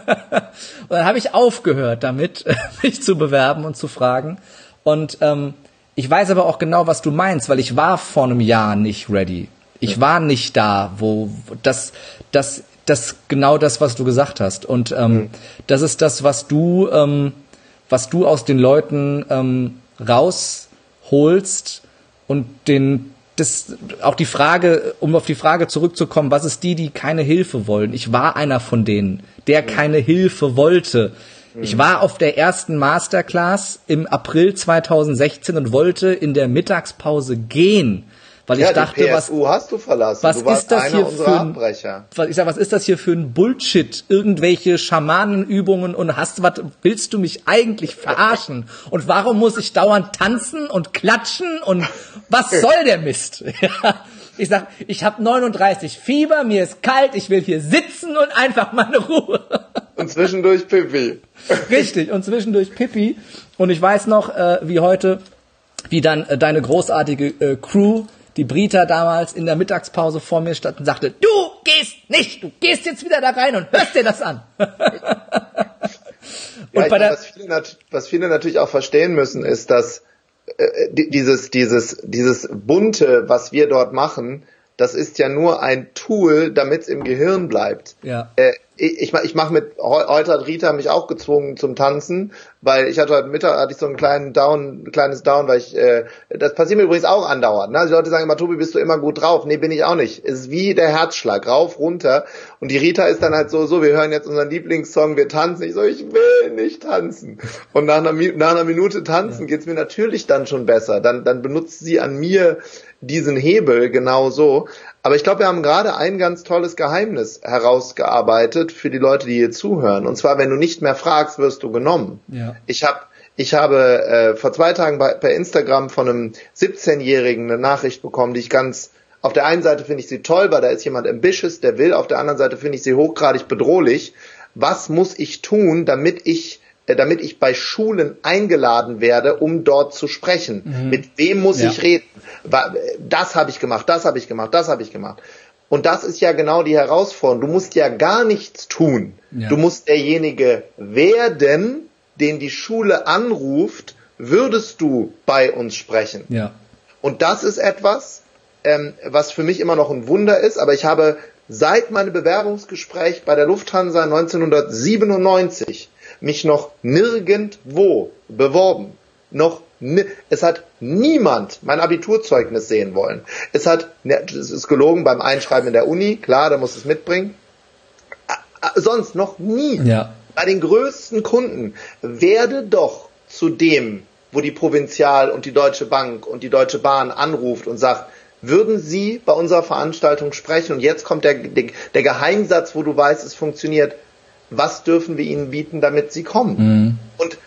dann habe ich aufgehört damit, mich zu bewerben und zu fragen. Und ähm, ich weiß aber auch genau, was du meinst, weil ich war vor einem Jahr nicht ready. Ich war nicht da, wo das, das das genau das, was du gesagt hast. Und ähm, mhm. das ist das, was du, ähm, was du aus den Leuten ähm, rausholst und den das auch die Frage, um auf die Frage zurückzukommen, was ist die, die keine Hilfe wollen? Ich war einer von denen, der keine Hilfe wollte. Ich mhm. war auf der ersten Masterclass im April 2016 und wollte in der Mittagspause gehen weil ja, ich dachte, was hast du verlassen. Was du ist das hier für ein, was, ich sag, was ist das hier für ein Bullshit? Irgendwelche Schamanenübungen und hast was willst du mich eigentlich verarschen? Und warum muss ich dauernd tanzen und klatschen und was soll der Mist? ich sag, ich habe 39 Fieber, mir ist kalt, ich will hier sitzen und einfach meine Ruhe. Und zwischendurch Pipi. Richtig, und zwischendurch Pipi. Und ich weiß noch, äh, wie heute, wie dann äh, deine großartige äh, Crew die Brita damals in der Mittagspause vor mir stand und sagte, du gehst nicht, du gehst jetzt wieder da rein und hörst dir das an. ja, der was, viele, was viele natürlich auch verstehen müssen, ist, dass äh, dieses, dieses, dieses bunte, was wir dort machen, das ist ja nur ein Tool, damit es im Gehirn bleibt. Ja. Äh, ich, ich mache mit, heute hat Rita mich auch gezwungen zum Tanzen, weil ich hatte heute Mittag, hatte ich so einen kleinen Down, kleines Down, weil ich, äh, das passiert mir übrigens auch andauernd. Ne? Die Leute sagen immer, Tobi, bist du immer gut drauf? Nee, bin ich auch nicht. Es ist wie der Herzschlag, rauf, runter. Und die Rita ist dann halt so, so, wir hören jetzt unseren Lieblingssong, wir tanzen. Ich so, ich will nicht tanzen. Und nach einer, nach einer Minute tanzen ja. geht's mir natürlich dann schon besser. Dann, dann benutzt sie an mir diesen Hebel genau so. Aber ich glaube, wir haben gerade ein ganz tolles Geheimnis herausgearbeitet für die Leute, die hier zuhören. Und zwar, wenn du nicht mehr fragst, wirst du genommen. Ja. Ich habe ich habe äh, vor zwei Tagen bei, per Instagram von einem 17-Jährigen eine Nachricht bekommen, die ich ganz auf der einen Seite finde ich sie toll, weil da ist jemand ambitious, der will. Auf der anderen Seite finde ich sie hochgradig bedrohlich. Was muss ich tun, damit ich damit ich bei Schulen eingeladen werde, um dort zu sprechen. Mhm. Mit wem muss ja. ich reden? Das habe ich gemacht, das habe ich gemacht, das habe ich gemacht. Und das ist ja genau die Herausforderung. Du musst ja gar nichts tun. Ja. Du musst derjenige werden, den die Schule anruft, würdest du bei uns sprechen. Ja. Und das ist etwas, ähm, was für mich immer noch ein Wunder ist, aber ich habe seit meinem Bewerbungsgespräch bei der Lufthansa 1997 mich noch nirgendwo beworben. Noch es hat niemand mein Abiturzeugnis sehen wollen. Es hat, ne, es ist gelogen beim Einschreiben in der Uni, klar, da muss es mitbringen. Sonst noch nie. Ja. Bei den größten Kunden werde doch zu dem, wo die Provinzial und die Deutsche Bank und die Deutsche Bahn anruft und sagt, würden Sie bei unserer Veranstaltung sprechen? Und jetzt kommt der, der, der Geheimsatz, wo du weißt, es funktioniert. Was dürfen wir Ihnen bieten, damit Sie kommen? Mhm. Und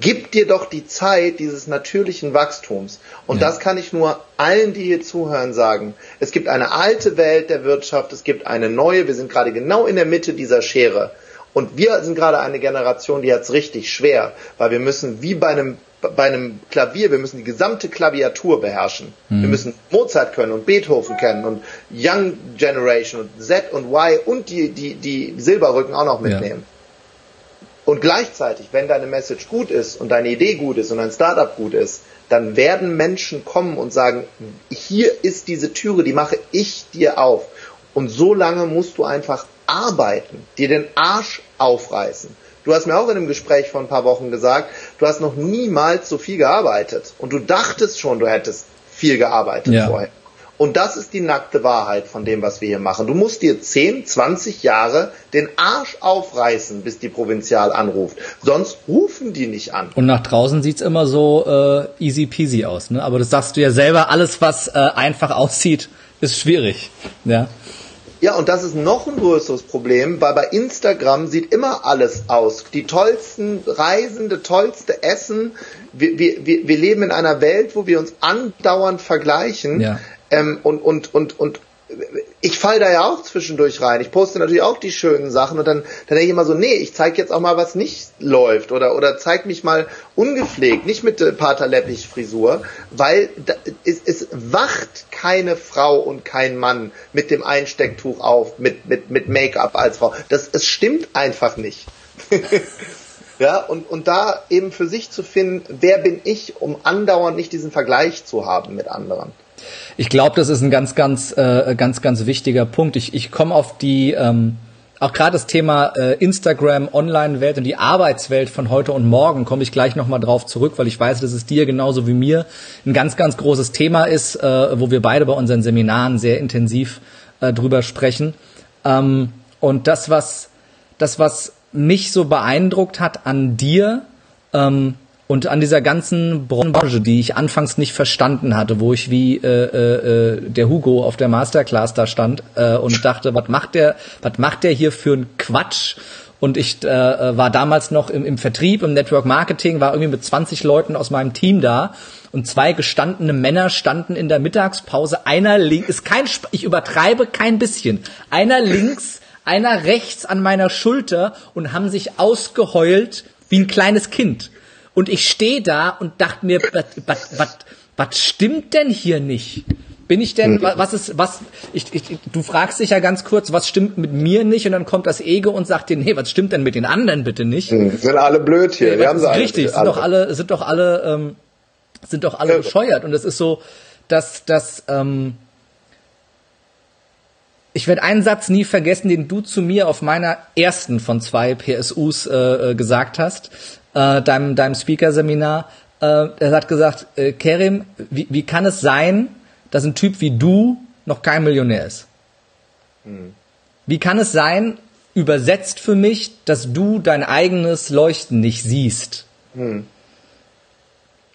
gib dir doch die Zeit dieses natürlichen Wachstums. Und ja. das kann ich nur allen, die hier zuhören, sagen. Es gibt eine alte Welt der Wirtschaft, es gibt eine neue. Wir sind gerade genau in der Mitte dieser Schere. Und wir sind gerade eine Generation, die hat es richtig schwer, weil wir müssen wie bei einem bei einem Klavier, wir müssen die gesamte Klaviatur beherrschen. Mhm. Wir müssen Mozart können und Beethoven kennen und Young Generation und Z und Y und die, die, die Silberrücken auch noch mitnehmen. Ja. Und gleichzeitig, wenn deine Message gut ist und deine Idee gut ist und dein Startup gut ist, dann werden Menschen kommen und sagen, hier ist diese Türe, die mache ich dir auf. Und so lange musst du einfach arbeiten, dir den Arsch aufreißen. Du hast mir auch in einem Gespräch vor ein paar Wochen gesagt, du hast noch niemals so viel gearbeitet. Und du dachtest schon, du hättest viel gearbeitet ja. vorher. Und das ist die nackte Wahrheit von dem, was wir hier machen. Du musst dir 10, 20 Jahre den Arsch aufreißen, bis die Provinzial anruft. Sonst rufen die nicht an. Und nach draußen sieht's immer so äh, easy peasy aus. Ne? Aber das sagst du ja selber, alles, was äh, einfach aussieht, ist schwierig. Ja. Ja, und das ist noch ein größeres Problem, weil bei Instagram sieht immer alles aus. Die tollsten Reisende, tollste Essen. Wir, wir, wir leben in einer Welt, wo wir uns andauernd vergleichen. Ja. Ähm, und, und, und, und ich fall da ja auch zwischendurch rein. Ich poste natürlich auch die schönen Sachen und dann, dann denke ich immer so, nee, ich zeige jetzt auch mal, was nicht läuft oder, oder zeig mich mal ungepflegt, nicht mit äh, Paterleppich-Frisur, weil da, es, es wacht keine Frau und kein Mann mit dem Einstecktuch auf, mit, mit, mit Make-up als Frau. Das, es stimmt einfach nicht. ja, und, und da eben für sich zu finden, wer bin ich, um andauernd nicht diesen Vergleich zu haben mit anderen. Ich glaube, das ist ein ganz, ganz, äh, ganz, ganz wichtiger Punkt. Ich, ich komme auf die, ähm, auch gerade das Thema äh, Instagram, Online-Welt und die Arbeitswelt von heute und morgen komme ich gleich nochmal drauf zurück, weil ich weiß, dass es dir genauso wie mir ein ganz, ganz großes Thema ist, äh, wo wir beide bei unseren Seminaren sehr intensiv äh, drüber sprechen. Ähm, und das, was, das, was mich so beeindruckt hat an dir, ähm, und an dieser ganzen Branche, die ich anfangs nicht verstanden hatte, wo ich wie äh, äh, der Hugo auf der Masterclass da stand äh, und dachte, was macht der, was macht der hier für ein Quatsch? Und ich äh, war damals noch im, im Vertrieb, im Network Marketing, war irgendwie mit 20 Leuten aus meinem Team da und zwei gestandene Männer standen in der Mittagspause. Einer links, ist kein, ich übertreibe kein bisschen. Einer links, einer rechts an meiner Schulter und haben sich ausgeheult wie ein kleines Kind. Und ich stehe da und dachte mir, was stimmt denn hier nicht? Bin ich denn, mhm. was ist, was, ich, ich, du fragst dich ja ganz kurz, was stimmt mit mir nicht? Und dann kommt das Ego und sagt dir, nee, was stimmt denn mit den anderen bitte nicht? Mhm. Sind alle blöd hier. Nee, haben sie richtig, alle. sind doch alle, sind doch alle, ähm, sind doch alle bescheuert. Und es ist so, dass, dass, ähm, ich werde einen Satz nie vergessen, den du zu mir auf meiner ersten von zwei PSUs äh, äh, gesagt hast äh, deinem, deinem Speaker-Seminar. Äh, er hat gesagt, äh, Kerim, wie, wie kann es sein, dass ein Typ wie du noch kein Millionär ist? Mhm. Wie kann es sein, übersetzt für mich, dass du dein eigenes Leuchten nicht siehst? Mhm.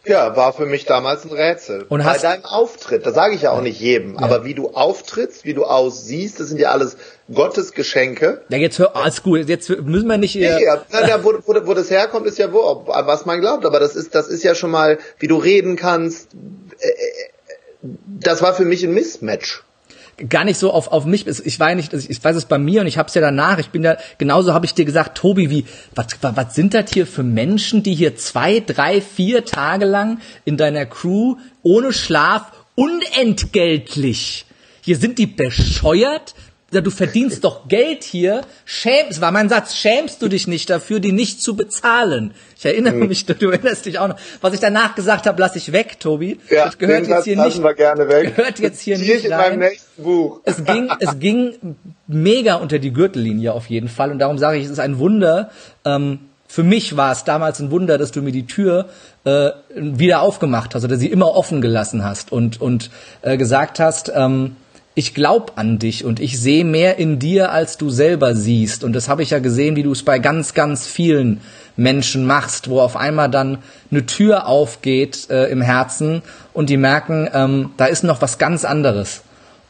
Ja, war für mich damals ein Rätsel. Und Bei deinem Auftritt, das sage ich ja auch nicht jedem, ja. aber wie du auftrittst, wie du aussiehst, das sind ja alles Gottes Geschenke. Ja, jetzt hör, alles gut, jetzt müssen wir nicht... Ja, ja, ja wo, wo, wo das herkommt, ist ja wo, was man glaubt, aber das ist, das ist ja schon mal, wie du reden kannst, äh, äh, das war für mich ein Mismatch. gar nicht so auf, auf mich, ich weiß nicht, ich weiß es bei mir und ich habe es ja danach, ich bin ja, genauso habe ich dir gesagt, Tobi, wie, was, was sind das hier für Menschen, die hier zwei, drei, vier Tage lang in deiner Crew ohne Schlaf unentgeltlich, hier sind die bescheuert, du verdienst doch Geld hier, schämst, war mein Satz, schämst du dich nicht dafür, die nicht zu bezahlen? Ich erinnere mhm. mich, du erinnerst dich auch noch. Was ich danach gesagt habe, lass ich weg, Tobi. Ja, das gehört jetzt hier nicht. Wir gerne weg. Gehört jetzt hier nicht in rein. meinem nächsten Buch. Es ging, es ging mega unter die Gürtellinie auf jeden Fall und darum sage ich, es ist ein Wunder. Ähm, für mich war es damals ein Wunder, dass du mir die Tür äh, wieder aufgemacht hast oder sie immer offen gelassen hast und und äh, gesagt hast. Ähm, ich glaube an dich und ich sehe mehr in dir, als du selber siehst. Und das habe ich ja gesehen, wie du es bei ganz, ganz vielen Menschen machst, wo auf einmal dann eine Tür aufgeht äh, im Herzen und die merken, ähm, da ist noch was ganz anderes.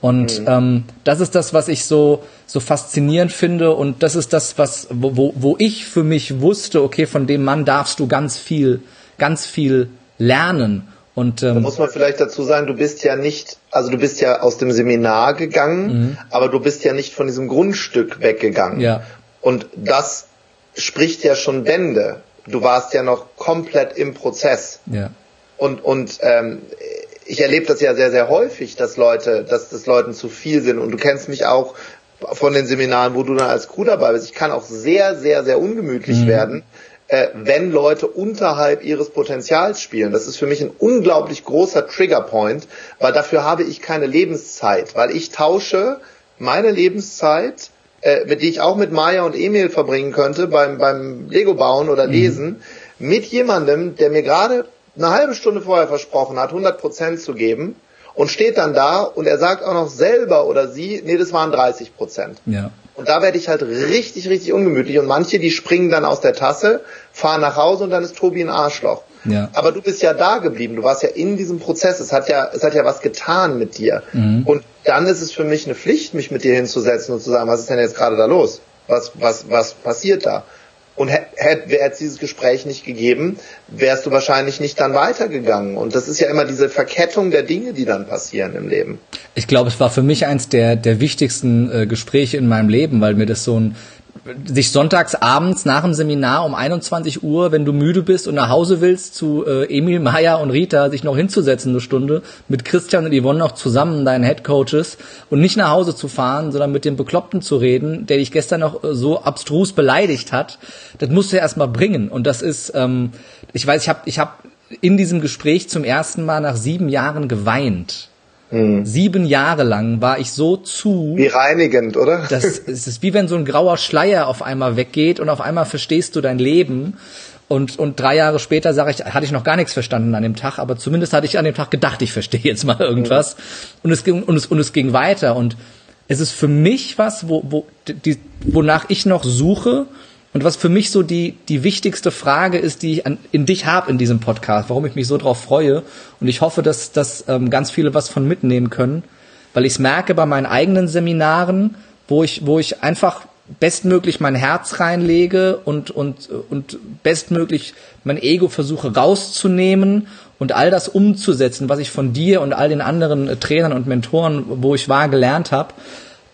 Und mhm. ähm, das ist das, was ich so so faszinierend finde und das ist das, was wo, wo, wo ich für mich wusste, okay, von dem Mann darfst du ganz viel, ganz viel lernen. Und, ähm, da muss man vielleicht dazu sagen, du bist ja nicht, also du bist ja aus dem Seminar gegangen, mhm. aber du bist ja nicht von diesem Grundstück weggegangen. Ja. Und das spricht ja schon Bände. Du warst ja noch komplett im Prozess. Ja. Und, und ähm, ich erlebe das ja sehr, sehr häufig, dass Leute, dass das Leuten zu viel sind. Und du kennst mich auch von den Seminaren, wo du dann als Crew dabei bist. Ich kann auch sehr, sehr, sehr ungemütlich mhm. werden, äh, wenn Leute unterhalb ihres Potenzials spielen. Das ist für mich ein unglaublich großer Triggerpoint, weil dafür habe ich keine Lebenszeit, weil ich tausche meine Lebenszeit, äh, mit die ich auch mit Maya und Emil verbringen könnte beim, beim Lego bauen oder mhm. lesen, mhm. mit jemandem, der mir gerade eine halbe Stunde vorher versprochen hat, 100 Prozent zu geben und steht dann da und er sagt auch noch selber oder sie, nee, das waren 30 Prozent. Ja. Und da werde ich halt richtig, richtig ungemütlich. Und manche, die springen dann aus der Tasse, fahren nach Hause und dann ist Tobi ein Arschloch. Ja. Aber du bist ja da geblieben. Du warst ja in diesem Prozess. Es hat ja, es hat ja was getan mit dir. Mhm. Und dann ist es für mich eine Pflicht, mich mit dir hinzusetzen und zu sagen, was ist denn jetzt gerade da los? Was, was, was passiert da? Und hätte es dieses Gespräch nicht gegeben, wärst du wahrscheinlich nicht dann weitergegangen. Und das ist ja immer diese Verkettung der Dinge, die dann passieren im Leben. Ich glaube, es war für mich eins der, der wichtigsten äh, Gespräche in meinem Leben, weil mir das so ein sich sonntags abends nach dem Seminar um 21 Uhr, wenn du müde bist und nach Hause willst, zu äh, Emil, Maya und Rita sich noch hinzusetzen eine Stunde, mit Christian und Yvonne noch zusammen, deinen Headcoaches, und nicht nach Hause zu fahren, sondern mit dem Bekloppten zu reden, der dich gestern noch äh, so abstrus beleidigt hat, das musst du ja erstmal bringen. Und das ist, ähm, ich weiß, ich habe ich hab in diesem Gespräch zum ersten Mal nach sieben Jahren geweint Mhm. Sieben Jahre lang war ich so zu. Wie reinigend, oder? Das, es ist wie wenn so ein grauer Schleier auf einmal weggeht und auf einmal verstehst du dein Leben. Und, und drei Jahre später sage ich, hatte ich noch gar nichts verstanden an dem Tag, aber zumindest hatte ich an dem Tag gedacht, ich verstehe jetzt mal irgendwas. Mhm. Und es ging, und es, und es ging weiter. Und es ist für mich was, wo, wo, die, wonach ich noch suche und was für mich so die, die wichtigste Frage ist, die ich an, in dich habe in diesem Podcast, warum ich mich so drauf freue. Und ich hoffe, dass, dass ähm, ganz viele was von mitnehmen können, weil ich es merke bei meinen eigenen Seminaren, wo ich, wo ich einfach bestmöglich mein Herz reinlege und, und, und bestmöglich mein Ego versuche rauszunehmen und all das umzusetzen, was ich von dir und all den anderen äh, Trainern und Mentoren, wo ich war, gelernt habe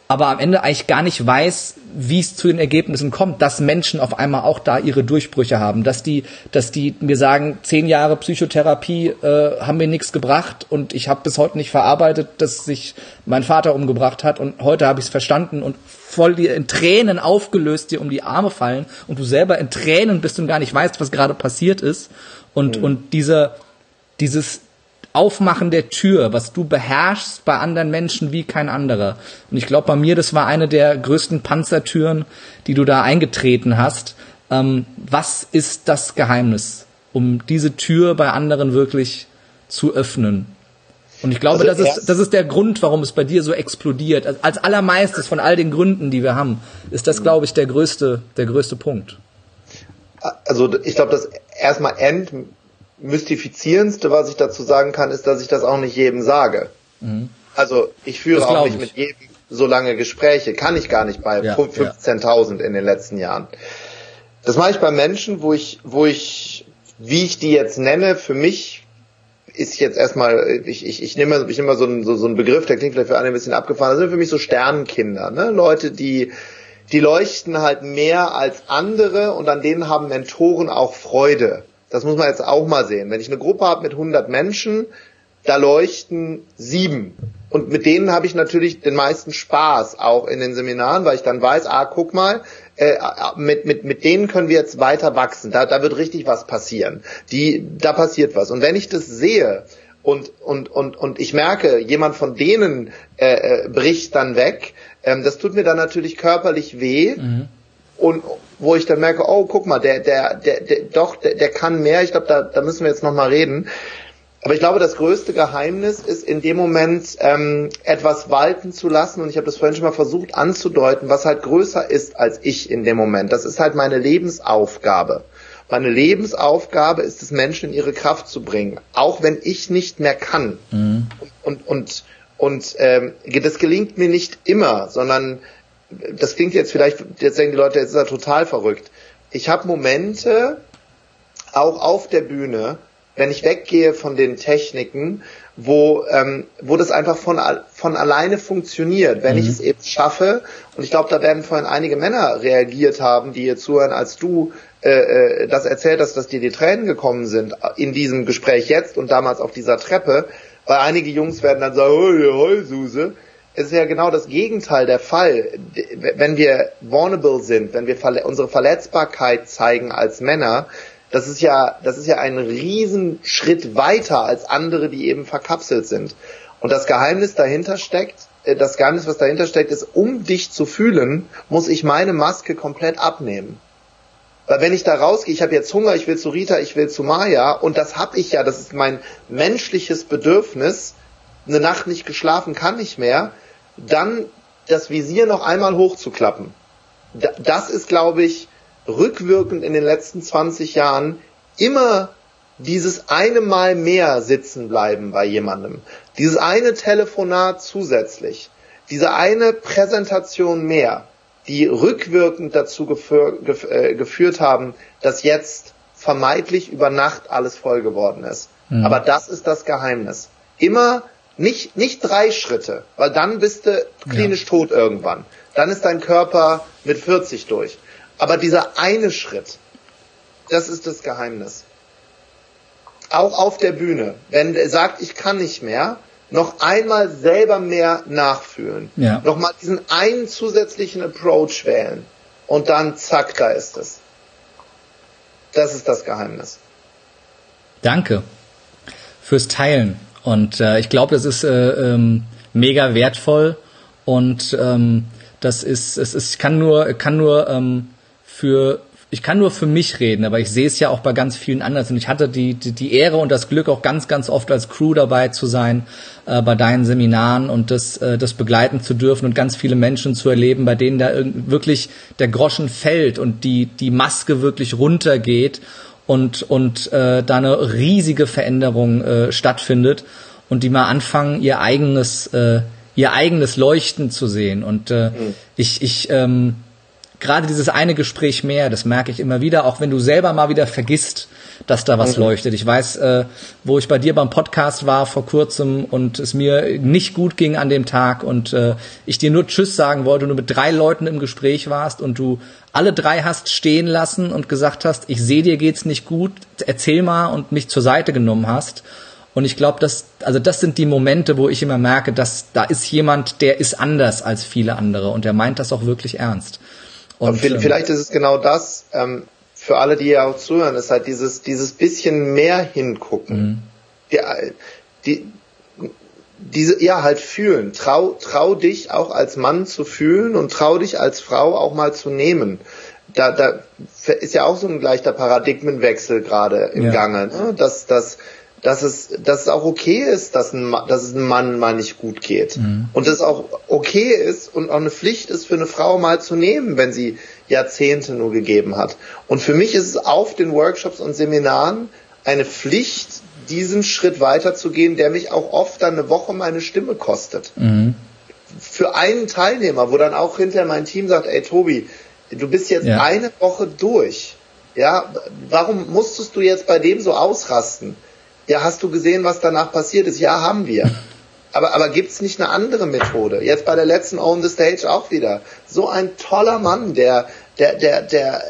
aber am Ende eigentlich gar nicht weiß, wie es zu den Ergebnissen kommt, dass Menschen auf einmal auch da ihre Durchbrüche haben, dass die, dass die mir sagen, zehn Jahre Psychotherapie äh, haben mir nichts gebracht und ich habe bis heute nicht verarbeitet, dass sich mein Vater umgebracht hat und heute habe ich es verstanden und voll dir in Tränen aufgelöst dir um die Arme fallen und du selber in Tränen bist und gar nicht weißt, was gerade passiert ist und mhm. und dieser dieses Aufmachen der Tür, was du beherrschst bei anderen Menschen wie kein anderer. Und ich glaube, bei mir, das war eine der größten Panzertüren, die du da eingetreten hast. Ähm, was ist das Geheimnis, um diese Tür bei anderen wirklich zu öffnen? Und ich glaube, also das, ist, das ist der Grund, warum es bei dir so explodiert. Als allermeistes von all den Gründen, die wir haben, ist das, glaube ich, der größte, der größte Punkt. Also ich glaube, das erstmal end mystifizierendste, was ich dazu sagen kann, ist, dass ich das auch nicht jedem sage. Mhm. Also ich führe auch nicht ich. mit jedem so lange Gespräche, kann ich gar nicht bei ja, 15.000 ja. in den letzten Jahren. Das mache ich bei Menschen, wo ich, wo ich, wie ich die jetzt nenne, für mich ist jetzt erstmal, ich, ich, ich nehme, ich nehme mal so einen, so, so einen Begriff, der klingt vielleicht für alle ein bisschen abgefahren. Das sind für mich so Sternenkinder, ne? Leute, die, die leuchten halt mehr als andere und an denen haben Mentoren auch Freude. Das muss man jetzt auch mal sehen. Wenn ich eine Gruppe habe mit 100 Menschen, da leuchten sieben. Und mit denen habe ich natürlich den meisten Spaß, auch in den Seminaren, weil ich dann weiß, ah, guck mal, äh, mit, mit, mit denen können wir jetzt weiter wachsen. Da, da wird richtig was passieren. Die, da passiert was. Und wenn ich das sehe und, und, und, und ich merke, jemand von denen äh, äh, bricht dann weg, ähm, das tut mir dann natürlich körperlich weh. Mhm. Und wo ich dann merke, oh, guck mal, der, der, der, der doch, der, der kann mehr. Ich glaube, da, da müssen wir jetzt noch mal reden. Aber ich glaube, das größte Geheimnis ist in dem Moment ähm, etwas walten zu lassen. Und ich habe das vorhin schon mal versucht anzudeuten, was halt größer ist als ich in dem Moment. Das ist halt meine Lebensaufgabe. Meine Lebensaufgabe ist es, Menschen in ihre Kraft zu bringen, auch wenn ich nicht mehr kann. Mhm. Und und und ähm, das gelingt mir nicht immer, sondern das klingt jetzt vielleicht, jetzt denken die Leute, jetzt ist er total verrückt. Ich habe Momente, auch auf der Bühne, wenn ich weggehe von den Techniken, wo, ähm, wo das einfach von, von alleine funktioniert, wenn mhm. ich es eben schaffe. Und ich glaube, da werden vorhin einige Männer reagiert haben, die hier zuhören, als du äh, äh, das erzählt hast, dass dir die Tränen gekommen sind in diesem Gespräch jetzt und damals auf dieser Treppe. Weil einige Jungs werden dann sagen, oh, Heulsuse. Es ist ja genau das Gegenteil der Fall. Wenn wir vulnerable sind, wenn wir unsere Verletzbarkeit zeigen als Männer, das ist ja, das ist ja ein Riesenschritt weiter als andere, die eben verkapselt sind. Und das Geheimnis dahinter steckt, äh, das Geheimnis, was dahinter steckt, ist, um dich zu fühlen, muss ich meine Maske komplett abnehmen. Weil wenn ich da rausgehe, ich habe jetzt Hunger, ich will zu Rita, ich will zu Maya und das habe ich ja, das ist mein menschliches Bedürfnis, eine Nacht nicht geschlafen kann nicht mehr, dann das Visier noch einmal hochzuklappen. Das ist, glaube ich, rückwirkend in den letzten 20 Jahren immer dieses eine Mal mehr sitzen bleiben bei jemandem, dieses eine Telefonat zusätzlich, diese eine Präsentation mehr, die rückwirkend dazu äh, geführt haben, dass jetzt vermeintlich über Nacht alles voll geworden ist. Mhm. Aber das ist das Geheimnis. Immer nicht, nicht drei Schritte, weil dann bist du klinisch ja. tot irgendwann. Dann ist dein Körper mit 40 durch. Aber dieser eine Schritt, das ist das Geheimnis. Auch auf der Bühne, wenn er sagt, ich kann nicht mehr, noch einmal selber mehr nachfühlen. Ja. Nochmal diesen einen zusätzlichen Approach wählen. Und dann zack, da ist es. Das ist das Geheimnis. Danke fürs Teilen. Und äh, ich glaube, das ist äh, ähm, mega wertvoll. Und ähm, das ist, es ist, kann nur, kann nur ähm, für ich kann nur für mich reden, aber ich sehe es ja auch bei ganz vielen anderen. Und ich hatte die, die, die Ehre und das Glück, auch ganz, ganz oft als Crew dabei zu sein äh, bei deinen Seminaren und das, äh, das begleiten zu dürfen und ganz viele Menschen zu erleben, bei denen da wirklich der Groschen fällt und die, die Maske wirklich runtergeht und, und äh, da eine riesige Veränderung äh, stattfindet und die mal anfangen, ihr eigenes, äh, ihr eigenes Leuchten zu sehen. Und äh, mhm. ich, ich ähm, gerade dieses eine Gespräch mehr, das merke ich immer wieder, auch wenn du selber mal wieder vergisst, dass da was mhm. leuchtet. Ich weiß, äh, wo ich bei dir beim Podcast war vor kurzem und es mir nicht gut ging an dem Tag und äh, ich dir nur Tschüss sagen wollte und du mit drei Leuten im Gespräch warst und du alle drei hast stehen lassen und gesagt hast, ich sehe dir geht's nicht gut, erzähl mal und mich zur Seite genommen hast. Und ich glaube, dass, also das sind die Momente, wo ich immer merke, dass da ist jemand, der ist anders als viele andere und der meint das auch wirklich ernst. Und, ähm, vielleicht ist es genau das, ähm, für alle, die ja auch zuhören, ist halt dieses, dieses bisschen mehr hingucken. Mhm. Die, die, diese, ja, halt fühlen. Trau, trau dich auch als Mann zu fühlen und trau dich als Frau auch mal zu nehmen. Da, da ist ja auch so ein leichter Paradigmenwechsel gerade im ja. Gange, ne? dass, dass dass es, dass es auch okay ist, dass, ein, dass es einem Mann mal nicht gut geht. Mhm. Und dass es auch okay ist und auch eine Pflicht ist für eine Frau mal zu nehmen, wenn sie Jahrzehnte nur gegeben hat. Und für mich ist es auf den Workshops und Seminaren eine Pflicht, diesen Schritt weiterzugehen, der mich auch oft dann eine Woche meine Stimme kostet. Mhm. Für einen Teilnehmer, wo dann auch hinterher mein Team sagt, ey Tobi, du bist jetzt ja. eine Woche durch. Ja, warum musstest du jetzt bei dem so ausrasten? Ja, hast du gesehen, was danach passiert ist? Ja, haben wir. Aber, aber gibt's nicht eine andere Methode? Jetzt bei der letzten On the Stage auch wieder. So ein toller Mann, der, der, der, der,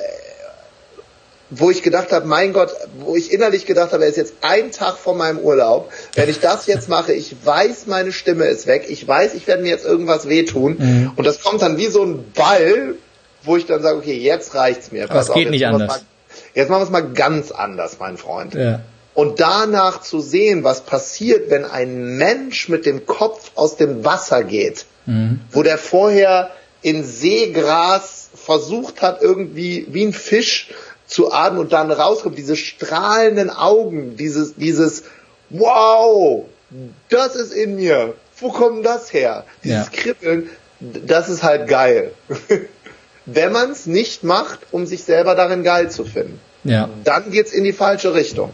wo ich gedacht habe, mein Gott, wo ich innerlich gedacht habe, er ist jetzt ein Tag vor meinem Urlaub. Wenn ich das jetzt mache, ich weiß, meine Stimme ist weg. Ich weiß, ich werde mir jetzt irgendwas wehtun. Mhm. Und das kommt dann wie so ein Ball, wo ich dann sage, okay, jetzt reicht's mir. Das geht nicht anders. Mal, jetzt machen wir es mal ganz anders, mein Freund. Ja. Und danach zu sehen, was passiert, wenn ein Mensch mit dem Kopf aus dem Wasser geht, mhm. wo der vorher in Seegras versucht hat, irgendwie wie ein Fisch zu atmen und dann rauskommt, diese strahlenden Augen, dieses, dieses, wow, das ist in mir, wo kommt das her? Dieses ja. Kribbeln, das ist halt geil. Wenn man es nicht macht, um sich selber darin geil zu finden, ja. dann geht's in die falsche Richtung.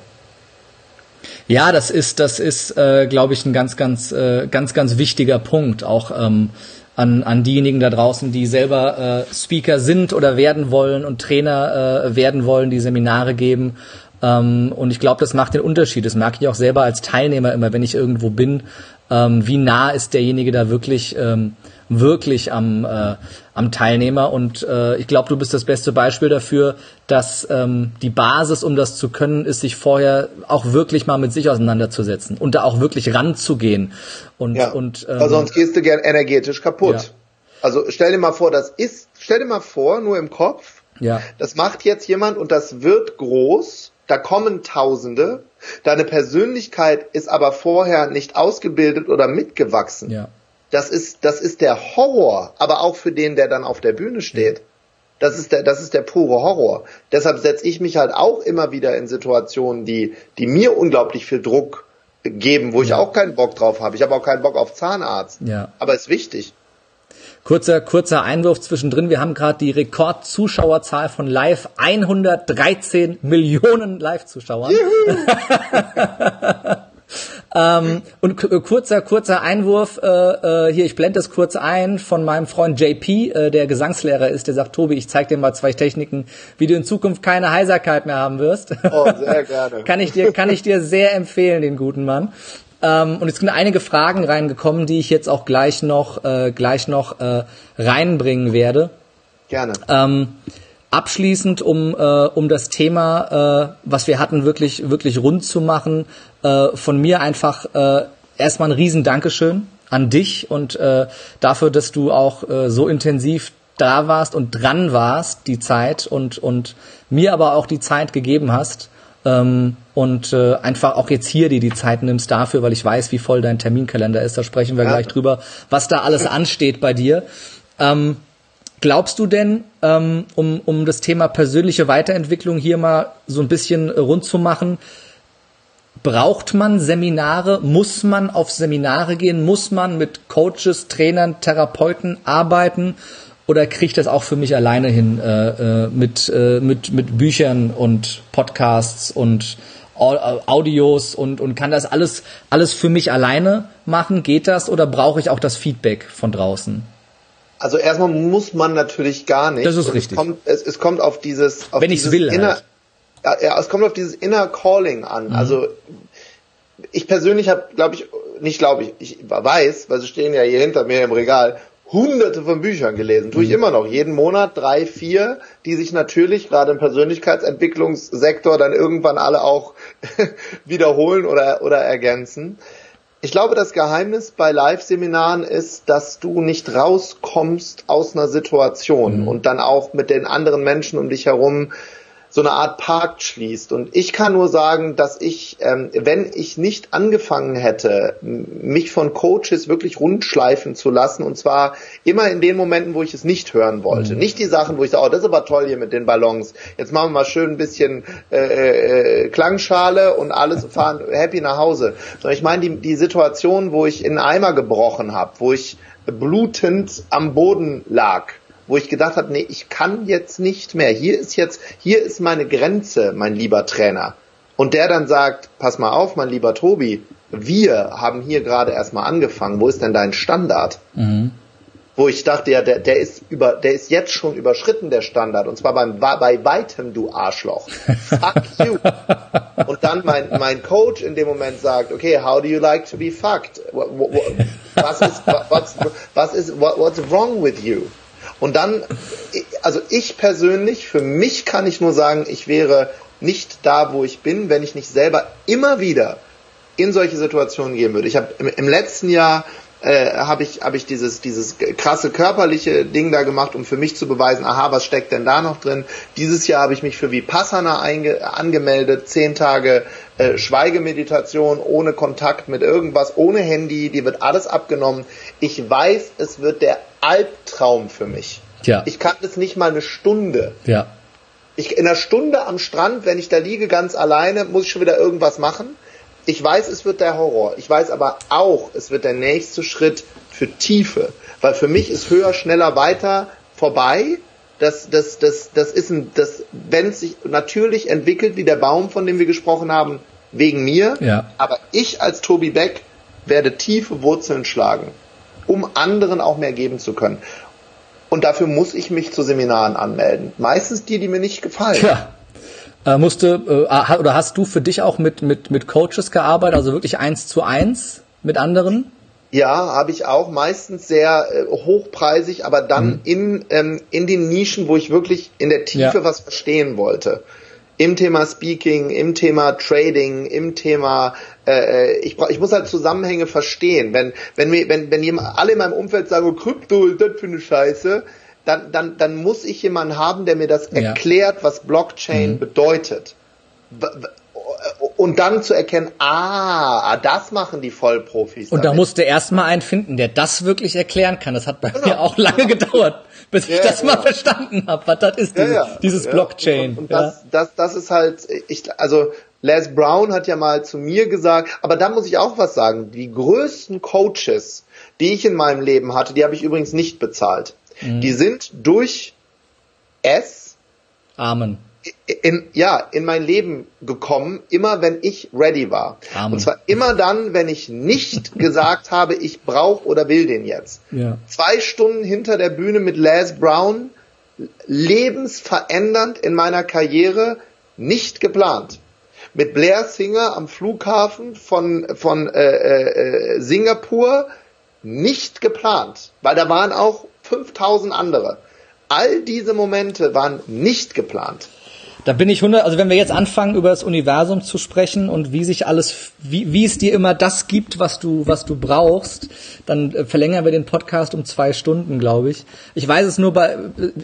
Ja, das ist, das ist, äh, glaube ich, ein ganz, ganz, äh, ganz, ganz wichtiger Punkt. Auch ähm, an, an diejenigen da draußen, die selber äh, Speaker sind oder werden wollen und Trainer äh, werden wollen, die Seminare geben. Ähm, und ich glaube, das macht den Unterschied. Das merke ich auch selber als Teilnehmer immer, wenn ich irgendwo bin. Ähm, wie nah ist derjenige da wirklich ähm, wirklich am, äh, am Teilnehmer. Und äh, ich glaube, du bist das beste Beispiel dafür, dass ähm, die Basis, um das zu können, ist, sich vorher auch wirklich mal mit sich auseinanderzusetzen und da auch wirklich ranzugehen. Und, ja, und ähm, weil sonst gehst du gern energetisch kaputt. Ja. Also stell dir mal vor, das ist, stell dir mal vor, nur im Kopf, ja. das macht jetzt jemand und das wird groß, da kommen Tausende, deine Persönlichkeit ist aber vorher nicht ausgebildet oder mitgewachsen. Ja das ist, das ist der Horror, aber auch für den, der dann auf der Bühne steht. Das ist der, das ist der pure Horror. Deshalb setze ich mich halt auch immer wieder in Situationen, die, die mir unglaublich viel Druck geben, wo ich auch keinen Bock drauf habe. Ich habe auch keinen Bock auf Zahnarzt. Ja. Aber ist wichtig. Kurzer, kurzer Einwurf zwischendrin. Wir haben gerade die Rekordzuschauerzahl von live 113 Millionen Live-Zuschauer. Ähm, und kurzer, kurzer Einwurf, äh, äh, hier, ich blende das kurz ein von meinem Freund JP, äh, der Gesangslehrer ist, der sagt, Tobi, ich zeig dir mal zwei Techniken, wie du in Zukunft keine Heiserkeit mehr haben wirst. Oh, sehr gerne. kann ich dir, kann ich dir sehr empfehlen, den guten Mann. Ähm, und es sind einige Fragen reingekommen, die ich jetzt auch gleich noch, äh, gleich noch äh, reinbringen werde. Gerne. Ähm, abschließend, um, äh, um das Thema, äh, was wir hatten, wirklich, wirklich rund zu machen, äh, von mir einfach äh, erstmal ein riesen Dankeschön an dich und äh, dafür, dass du auch äh, so intensiv da warst und dran warst, die Zeit und, und mir aber auch die Zeit gegeben hast. Ähm, und äh, einfach auch jetzt hier dir die Zeit nimmst dafür, weil ich weiß, wie voll dein Terminkalender ist. Da sprechen wir ja. gleich drüber, was da alles ansteht bei dir. Ähm, Glaubst du denn, ähm, um, um das Thema persönliche Weiterentwicklung hier mal so ein bisschen rund zu machen, braucht man Seminare? Muss man auf Seminare gehen? Muss man mit Coaches, Trainern, Therapeuten arbeiten? Oder kriegt das auch für mich alleine hin äh, äh mit, äh, mit, mit Büchern und Podcasts und Audios und, und kann das alles, alles für mich alleine machen? Geht das oder brauche ich auch das Feedback von draußen? Also erstmal muss man natürlich gar nicht. Das ist richtig. Es kommt, es, es kommt auf dieses, auf wenn ich will, inner, halt. Ja, es kommt auf dieses Inner Calling an. Mhm. Also ich persönlich habe, glaube ich, nicht glaube ich, ich weiß, weil sie stehen ja hier hinter mir im Regal, hunderte von Büchern gelesen. Tue ich mhm. immer noch. Jeden Monat drei, vier, die sich natürlich gerade im Persönlichkeitsentwicklungssektor dann irgendwann alle auch wiederholen oder, oder ergänzen. Ich glaube, das Geheimnis bei Live-Seminaren ist, dass du nicht rauskommst aus einer Situation mhm. und dann auch mit den anderen Menschen um dich herum so eine Art Park schließt. Und ich kann nur sagen, dass ich, ähm, wenn ich nicht angefangen hätte, mich von Coaches wirklich rundschleifen zu lassen, und zwar immer in den Momenten, wo ich es nicht hören wollte. Mhm. Nicht die Sachen, wo ich sage, oh, das ist aber toll hier mit den Ballons. Jetzt machen wir mal schön ein bisschen äh, äh, Klangschale und alles fahren happy nach Hause. Sondern ich meine die, die Situation, wo ich in einen Eimer gebrochen habe, wo ich blutend am Boden lag wo ich gedacht habe, nee, ich kann jetzt nicht mehr. Hier ist jetzt, hier ist meine Grenze, mein lieber Trainer. Und der dann sagt, pass mal auf, mein lieber Tobi, wir haben hier gerade erstmal angefangen. Wo ist denn dein Standard? Mhm. Wo ich dachte, ja, der, der ist über, der ist jetzt schon überschritten, der Standard, und zwar beim, bei weitem, du Arschloch. Fuck you. Und dann mein, mein Coach in dem Moment sagt, okay, how do you like to be fucked? Was ist, what's, was ist, what's wrong with you? Und dann, also ich persönlich, für mich kann ich nur sagen, ich wäre nicht da, wo ich bin, wenn ich nicht selber immer wieder in solche Situationen gehen würde. Ich habe im, im letzten Jahr äh, habe ich, hab ich dieses, dieses krasse körperliche Ding da gemacht, um für mich zu beweisen, aha, was steckt denn da noch drin? Dieses Jahr habe ich mich für Vipassana einge angemeldet, zehn Tage äh, Schweigemeditation, ohne Kontakt mit irgendwas, ohne Handy, die wird alles abgenommen. Ich weiß, es wird der Albtraum für mich. Ja. Ich kann es nicht mal eine Stunde. Ja. Ich, in einer Stunde am Strand, wenn ich da liege ganz alleine, muss ich schon wieder irgendwas machen ich weiß, es wird der Horror. Ich weiß aber auch, es wird der nächste Schritt für Tiefe. Weil für mich ist höher, schneller, weiter vorbei. Das, das, das, das ist ein, das, wenn es sich natürlich entwickelt, wie der Baum, von dem wir gesprochen haben, wegen mir. Ja. Aber ich als Tobi Beck werde tiefe Wurzeln schlagen, um anderen auch mehr geben zu können. Und dafür muss ich mich zu Seminaren anmelden. Meistens die, die mir nicht gefallen. Ja. Äh, musste äh, oder hast du für dich auch mit mit mit Coaches gearbeitet, also wirklich eins zu eins mit anderen? Ja, habe ich auch. Meistens sehr äh, hochpreisig, aber dann mhm. in ähm, in den Nischen, wo ich wirklich in der Tiefe ja. was verstehen wollte. Im Thema Speaking, im Thema Trading, im Thema äh, äh ich ich muss halt Zusammenhänge verstehen. Wenn wenn mir wenn wenn jemand alle in meinem Umfeld sagen, oh, Krypto ist das für eine Scheiße, dann, dann, dann muss ich jemanden haben, der mir das erklärt, ja. was Blockchain mhm. bedeutet. Und dann zu erkennen, ah, das machen die Vollprofis. Und damit. da musste erst mal einen finden, der das wirklich erklären kann. Das hat bei genau. mir auch lange gedauert, bis ja, ich das ja. mal verstanden habe, was das ist, dieses, dieses Blockchain. Und, und das, das, das ist halt, ich, also Les Brown hat ja mal zu mir gesagt, aber da muss ich auch was sagen, die größten Coaches, die ich in meinem Leben hatte, die habe ich übrigens nicht bezahlt. Mhm. Die sind durch es Amen. In, ja, in mein Leben gekommen, immer wenn ich ready war. Amen. Und zwar immer dann, wenn ich nicht gesagt habe, ich brauche oder will den jetzt. Ja. Zwei Stunden hinter der Bühne mit Les Brown, lebensverändernd in meiner Karriere, nicht geplant. Mit Blair Singer am Flughafen von, von äh, äh, Singapur, nicht geplant, weil da waren auch 5000 andere. All diese Momente waren nicht geplant. Da bin ich 100, also wenn wir jetzt anfangen über das Universum zu sprechen und wie sich alles, wie, wie es dir immer das gibt, was du, was du brauchst, dann äh, verlängern wir den Podcast um zwei Stunden, glaube ich. Ich weiß es nur bei,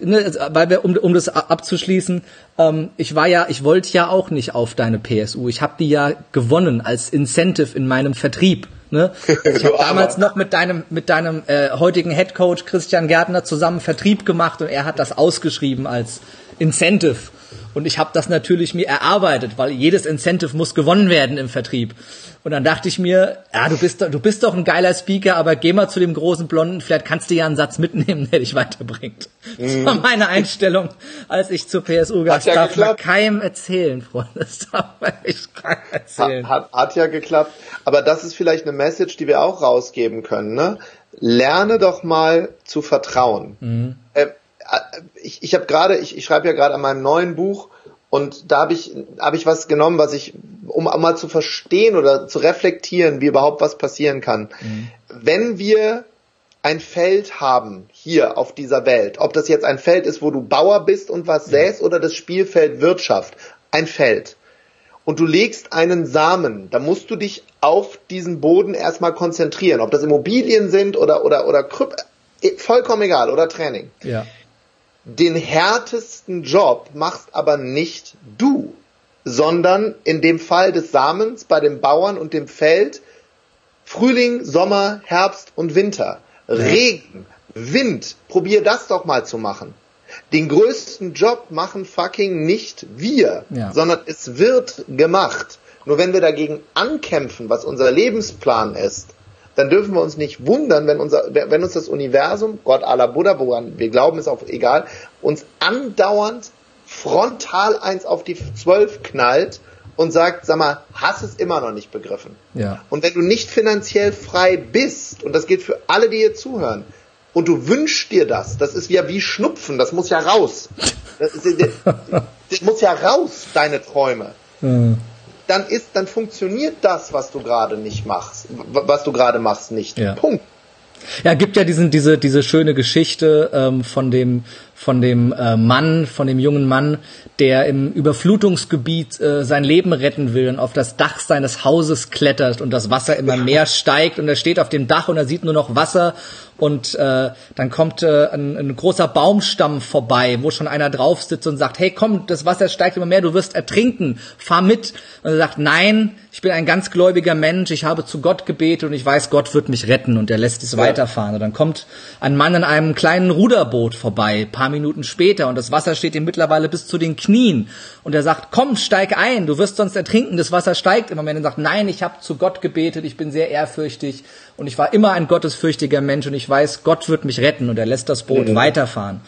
ne, weil wir, um, um das abzuschließen, ähm, ich war ja, ich wollte ja auch nicht auf deine PSU. Ich habe die ja gewonnen als Incentive in meinem Vertrieb. Ne? Ich habe damals noch mit deinem mit deinem äh, heutigen Head Coach Christian Gärtner zusammen Vertrieb gemacht und er hat das ausgeschrieben als Incentive. Und ich habe das natürlich mir erarbeitet, weil jedes Incentive muss gewonnen werden im Vertrieb. Und dann dachte ich mir, ja, du bist, du bist doch ein geiler Speaker, aber geh mal zu dem großen Blonden, vielleicht kannst du ja einen Satz mitnehmen, der dich weiterbringt. Das war mhm. meine Einstellung, als ich zur PSU gab. Das ja darf man keinem erzählen, Freunde. Das darf man echt keinem erzählen. Hat, hat, hat ja geklappt. Aber das ist vielleicht eine Message, die wir auch rausgeben können. Ne? Lerne doch mal zu vertrauen. Mhm. Äh, ich, ich habe gerade, ich, ich schreibe ja gerade an meinem neuen Buch und da habe ich, hab ich was genommen, was ich, um mal zu verstehen oder zu reflektieren, wie überhaupt was passieren kann. Mhm. Wenn wir ein Feld haben hier auf dieser Welt, ob das jetzt ein Feld ist, wo du Bauer bist und was säst, oder das Spielfeld Wirtschaft, ein Feld. Und du legst einen Samen, da musst du dich auf diesen Boden erstmal konzentrieren, ob das Immobilien sind oder oder oder Kryp vollkommen egal oder Training. Ja den härtesten Job machst aber nicht du, sondern in dem Fall des Samens bei dem Bauern und dem Feld Frühling, Sommer, Herbst und Winter. Regen, Wind, probier das doch mal zu machen. Den größten Job machen fucking nicht wir, ja. sondern es wird gemacht. Nur wenn wir dagegen ankämpfen, was unser Lebensplan ist, dann dürfen wir uns nicht wundern, wenn, unser, wenn uns das Universum, Gott aller Buddha, woran wir glauben, ist auch egal, uns andauernd frontal eins auf die zwölf knallt und sagt, sag mal, hast es immer noch nicht begriffen. Ja. Und wenn du nicht finanziell frei bist, und das gilt für alle, die hier zuhören, und du wünschst dir das, das ist ja wie Schnupfen, das muss ja raus. Das, ist, das muss ja raus, deine Träume. Mhm. Dann ist, dann funktioniert das, was du gerade nicht machst, was du gerade machst, nicht. Ja. Punkt. Ja, gibt ja diesen, diese, diese schöne Geschichte ähm, von dem, von dem äh, Mann, von dem jungen Mann, der im Überflutungsgebiet äh, sein Leben retten will und auf das Dach seines Hauses klettert und das Wasser immer mehr steigt und er steht auf dem Dach und er sieht nur noch Wasser und äh, dann kommt äh, ein, ein großer Baumstamm vorbei, wo schon einer drauf sitzt und sagt, hey komm, das Wasser steigt immer mehr, du wirst ertrinken, fahr mit. Und er sagt, nein, ich bin ein ganz gläubiger Mensch, ich habe zu Gott gebetet und ich weiß, Gott wird mich retten und er lässt es ja. weiterfahren. Und dann kommt ein Mann in einem kleinen Ruderboot vorbei, paar Minuten später und das Wasser steht ihm mittlerweile bis zu den Knien und er sagt, komm, steig ein, du wirst sonst ertrinken, das Wasser steigt immer mehr. Und er sagt, nein, ich habe zu Gott gebetet, ich bin sehr ehrfürchtig und ich war immer ein gottesfürchtiger Mensch und ich weiß, Gott wird mich retten und er lässt das Boot mhm. weiterfahren.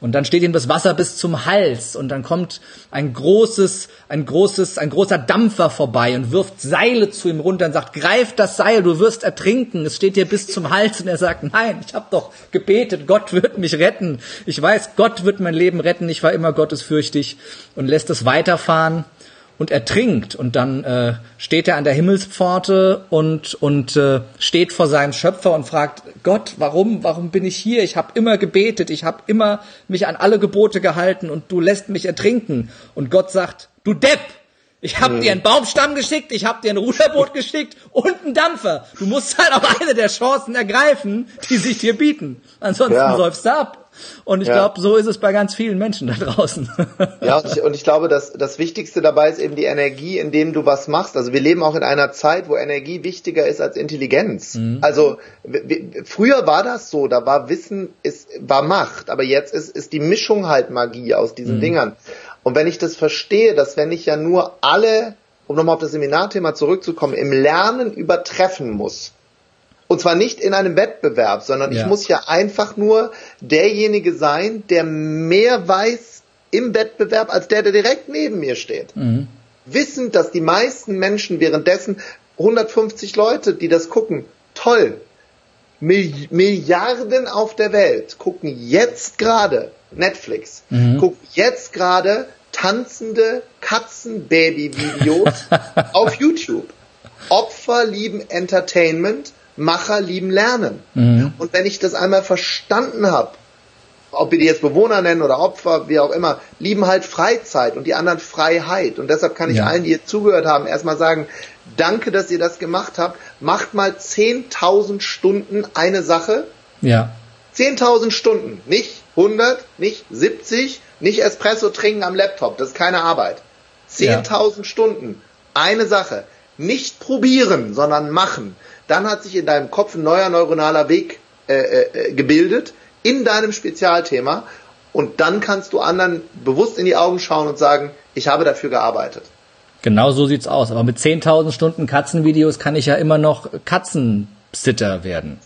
Und dann steht ihm das Wasser bis zum Hals und dann kommt ein großes, ein großes, ein großer Dampfer vorbei und wirft Seile zu ihm runter und sagt, greif das Seil, du wirst ertrinken. Es steht dir bis zum Hals und er sagt, nein, ich habe doch gebetet, Gott wird mich retten. Ich weiß, Gott wird mein Leben retten. Ich war immer gottesfürchtig und lässt es weiterfahren und ertrinkt und dann äh, steht er an der Himmelspforte und und äh, steht vor seinem Schöpfer und fragt Gott, warum warum bin ich hier? Ich habe immer gebetet, ich habe immer mich an alle Gebote gehalten und du lässt mich ertrinken und Gott sagt, du Depp, ich habe mhm. dir einen Baumstamm geschickt, ich habe dir ein Ruderboot geschickt und einen Dampfer. Du musst halt auch eine der Chancen ergreifen, die sich dir bieten. Ansonsten ja. säufst du ab. Und ich ja. glaube, so ist es bei ganz vielen Menschen da draußen. Ja, und ich, und ich glaube, dass das Wichtigste dabei ist eben die Energie, indem du was machst. Also wir leben auch in einer Zeit, wo Energie wichtiger ist als Intelligenz. Mhm. Also früher war das so, da war Wissen, ist, war Macht, aber jetzt ist, ist die Mischung halt Magie aus diesen mhm. Dingern. Und wenn ich das verstehe, dass wenn ich ja nur alle, um nochmal auf das Seminarthema zurückzukommen, im Lernen übertreffen muss, und zwar nicht in einem Wettbewerb, sondern ja. ich muss ja einfach nur derjenige sein, der mehr weiß im Wettbewerb als der, der direkt neben mir steht. Mhm. Wissend, dass die meisten Menschen währenddessen 150 Leute, die das gucken, toll. Milliarden auf der Welt gucken jetzt gerade Netflix, mhm. gucken jetzt gerade tanzende Katzenbaby-Videos auf YouTube. Opfer lieben Entertainment, Macher lieben Lernen. Mhm. Und wenn ich das einmal verstanden habe, ob wir die jetzt Bewohner nennen oder Opfer, wie auch immer, lieben halt Freizeit und die anderen Freiheit. Und deshalb kann ich ja. allen, die hier zugehört haben, erstmal sagen, danke, dass ihr das gemacht habt. Macht mal 10.000 Stunden eine Sache. Ja. 10.000 Stunden. Nicht 100, nicht 70, nicht Espresso trinken am Laptop. Das ist keine Arbeit. 10.000 ja. Stunden. Eine Sache. Nicht probieren, sondern machen dann hat sich in deinem Kopf ein neuer neuronaler Weg äh, äh, gebildet in deinem Spezialthema und dann kannst du anderen bewusst in die Augen schauen und sagen, ich habe dafür gearbeitet. Genau so sieht's aus. Aber mit 10.000 Stunden Katzenvideos kann ich ja immer noch Katzensitter werden.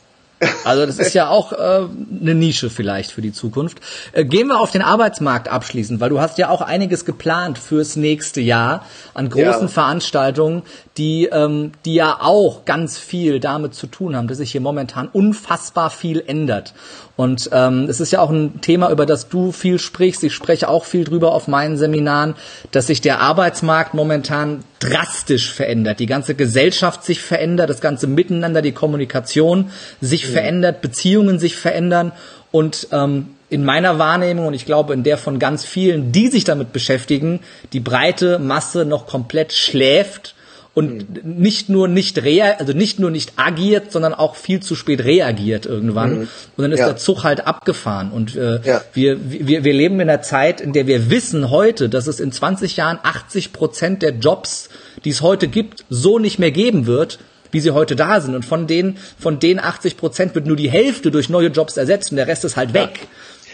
Also das ist ja auch äh, eine Nische vielleicht für die Zukunft. Äh, gehen wir auf den Arbeitsmarkt abschließend, weil du hast ja auch einiges geplant fürs nächste Jahr an großen ja. Veranstaltungen, die, ähm, die ja auch ganz viel damit zu tun haben, dass sich hier momentan unfassbar viel ändert. Und ähm, es ist ja auch ein Thema, über das du viel sprichst. Ich spreche auch viel drüber auf meinen Seminaren, dass sich der Arbeitsmarkt momentan drastisch verändert. Die ganze Gesellschaft sich verändert, das ganze Miteinander, die Kommunikation sich ja. verändert, Beziehungen sich verändern. Und ähm, in meiner Wahrnehmung und ich glaube in der von ganz vielen, die sich damit beschäftigen, die breite Masse noch komplett schläft und mhm. nicht nur nicht rea also nicht nur nicht agiert, sondern auch viel zu spät reagiert irgendwann. Mhm. Und dann ist ja. der Zug halt abgefahren. Und äh, ja. wir, wir, wir leben in einer Zeit, in der wir wissen heute, dass es in 20 Jahren 80 Prozent der Jobs, die es heute gibt, so nicht mehr geben wird, wie sie heute da sind. Und von denen, von den 80 Prozent wird nur die Hälfte durch neue Jobs ersetzt und der Rest ist halt weg. Ja.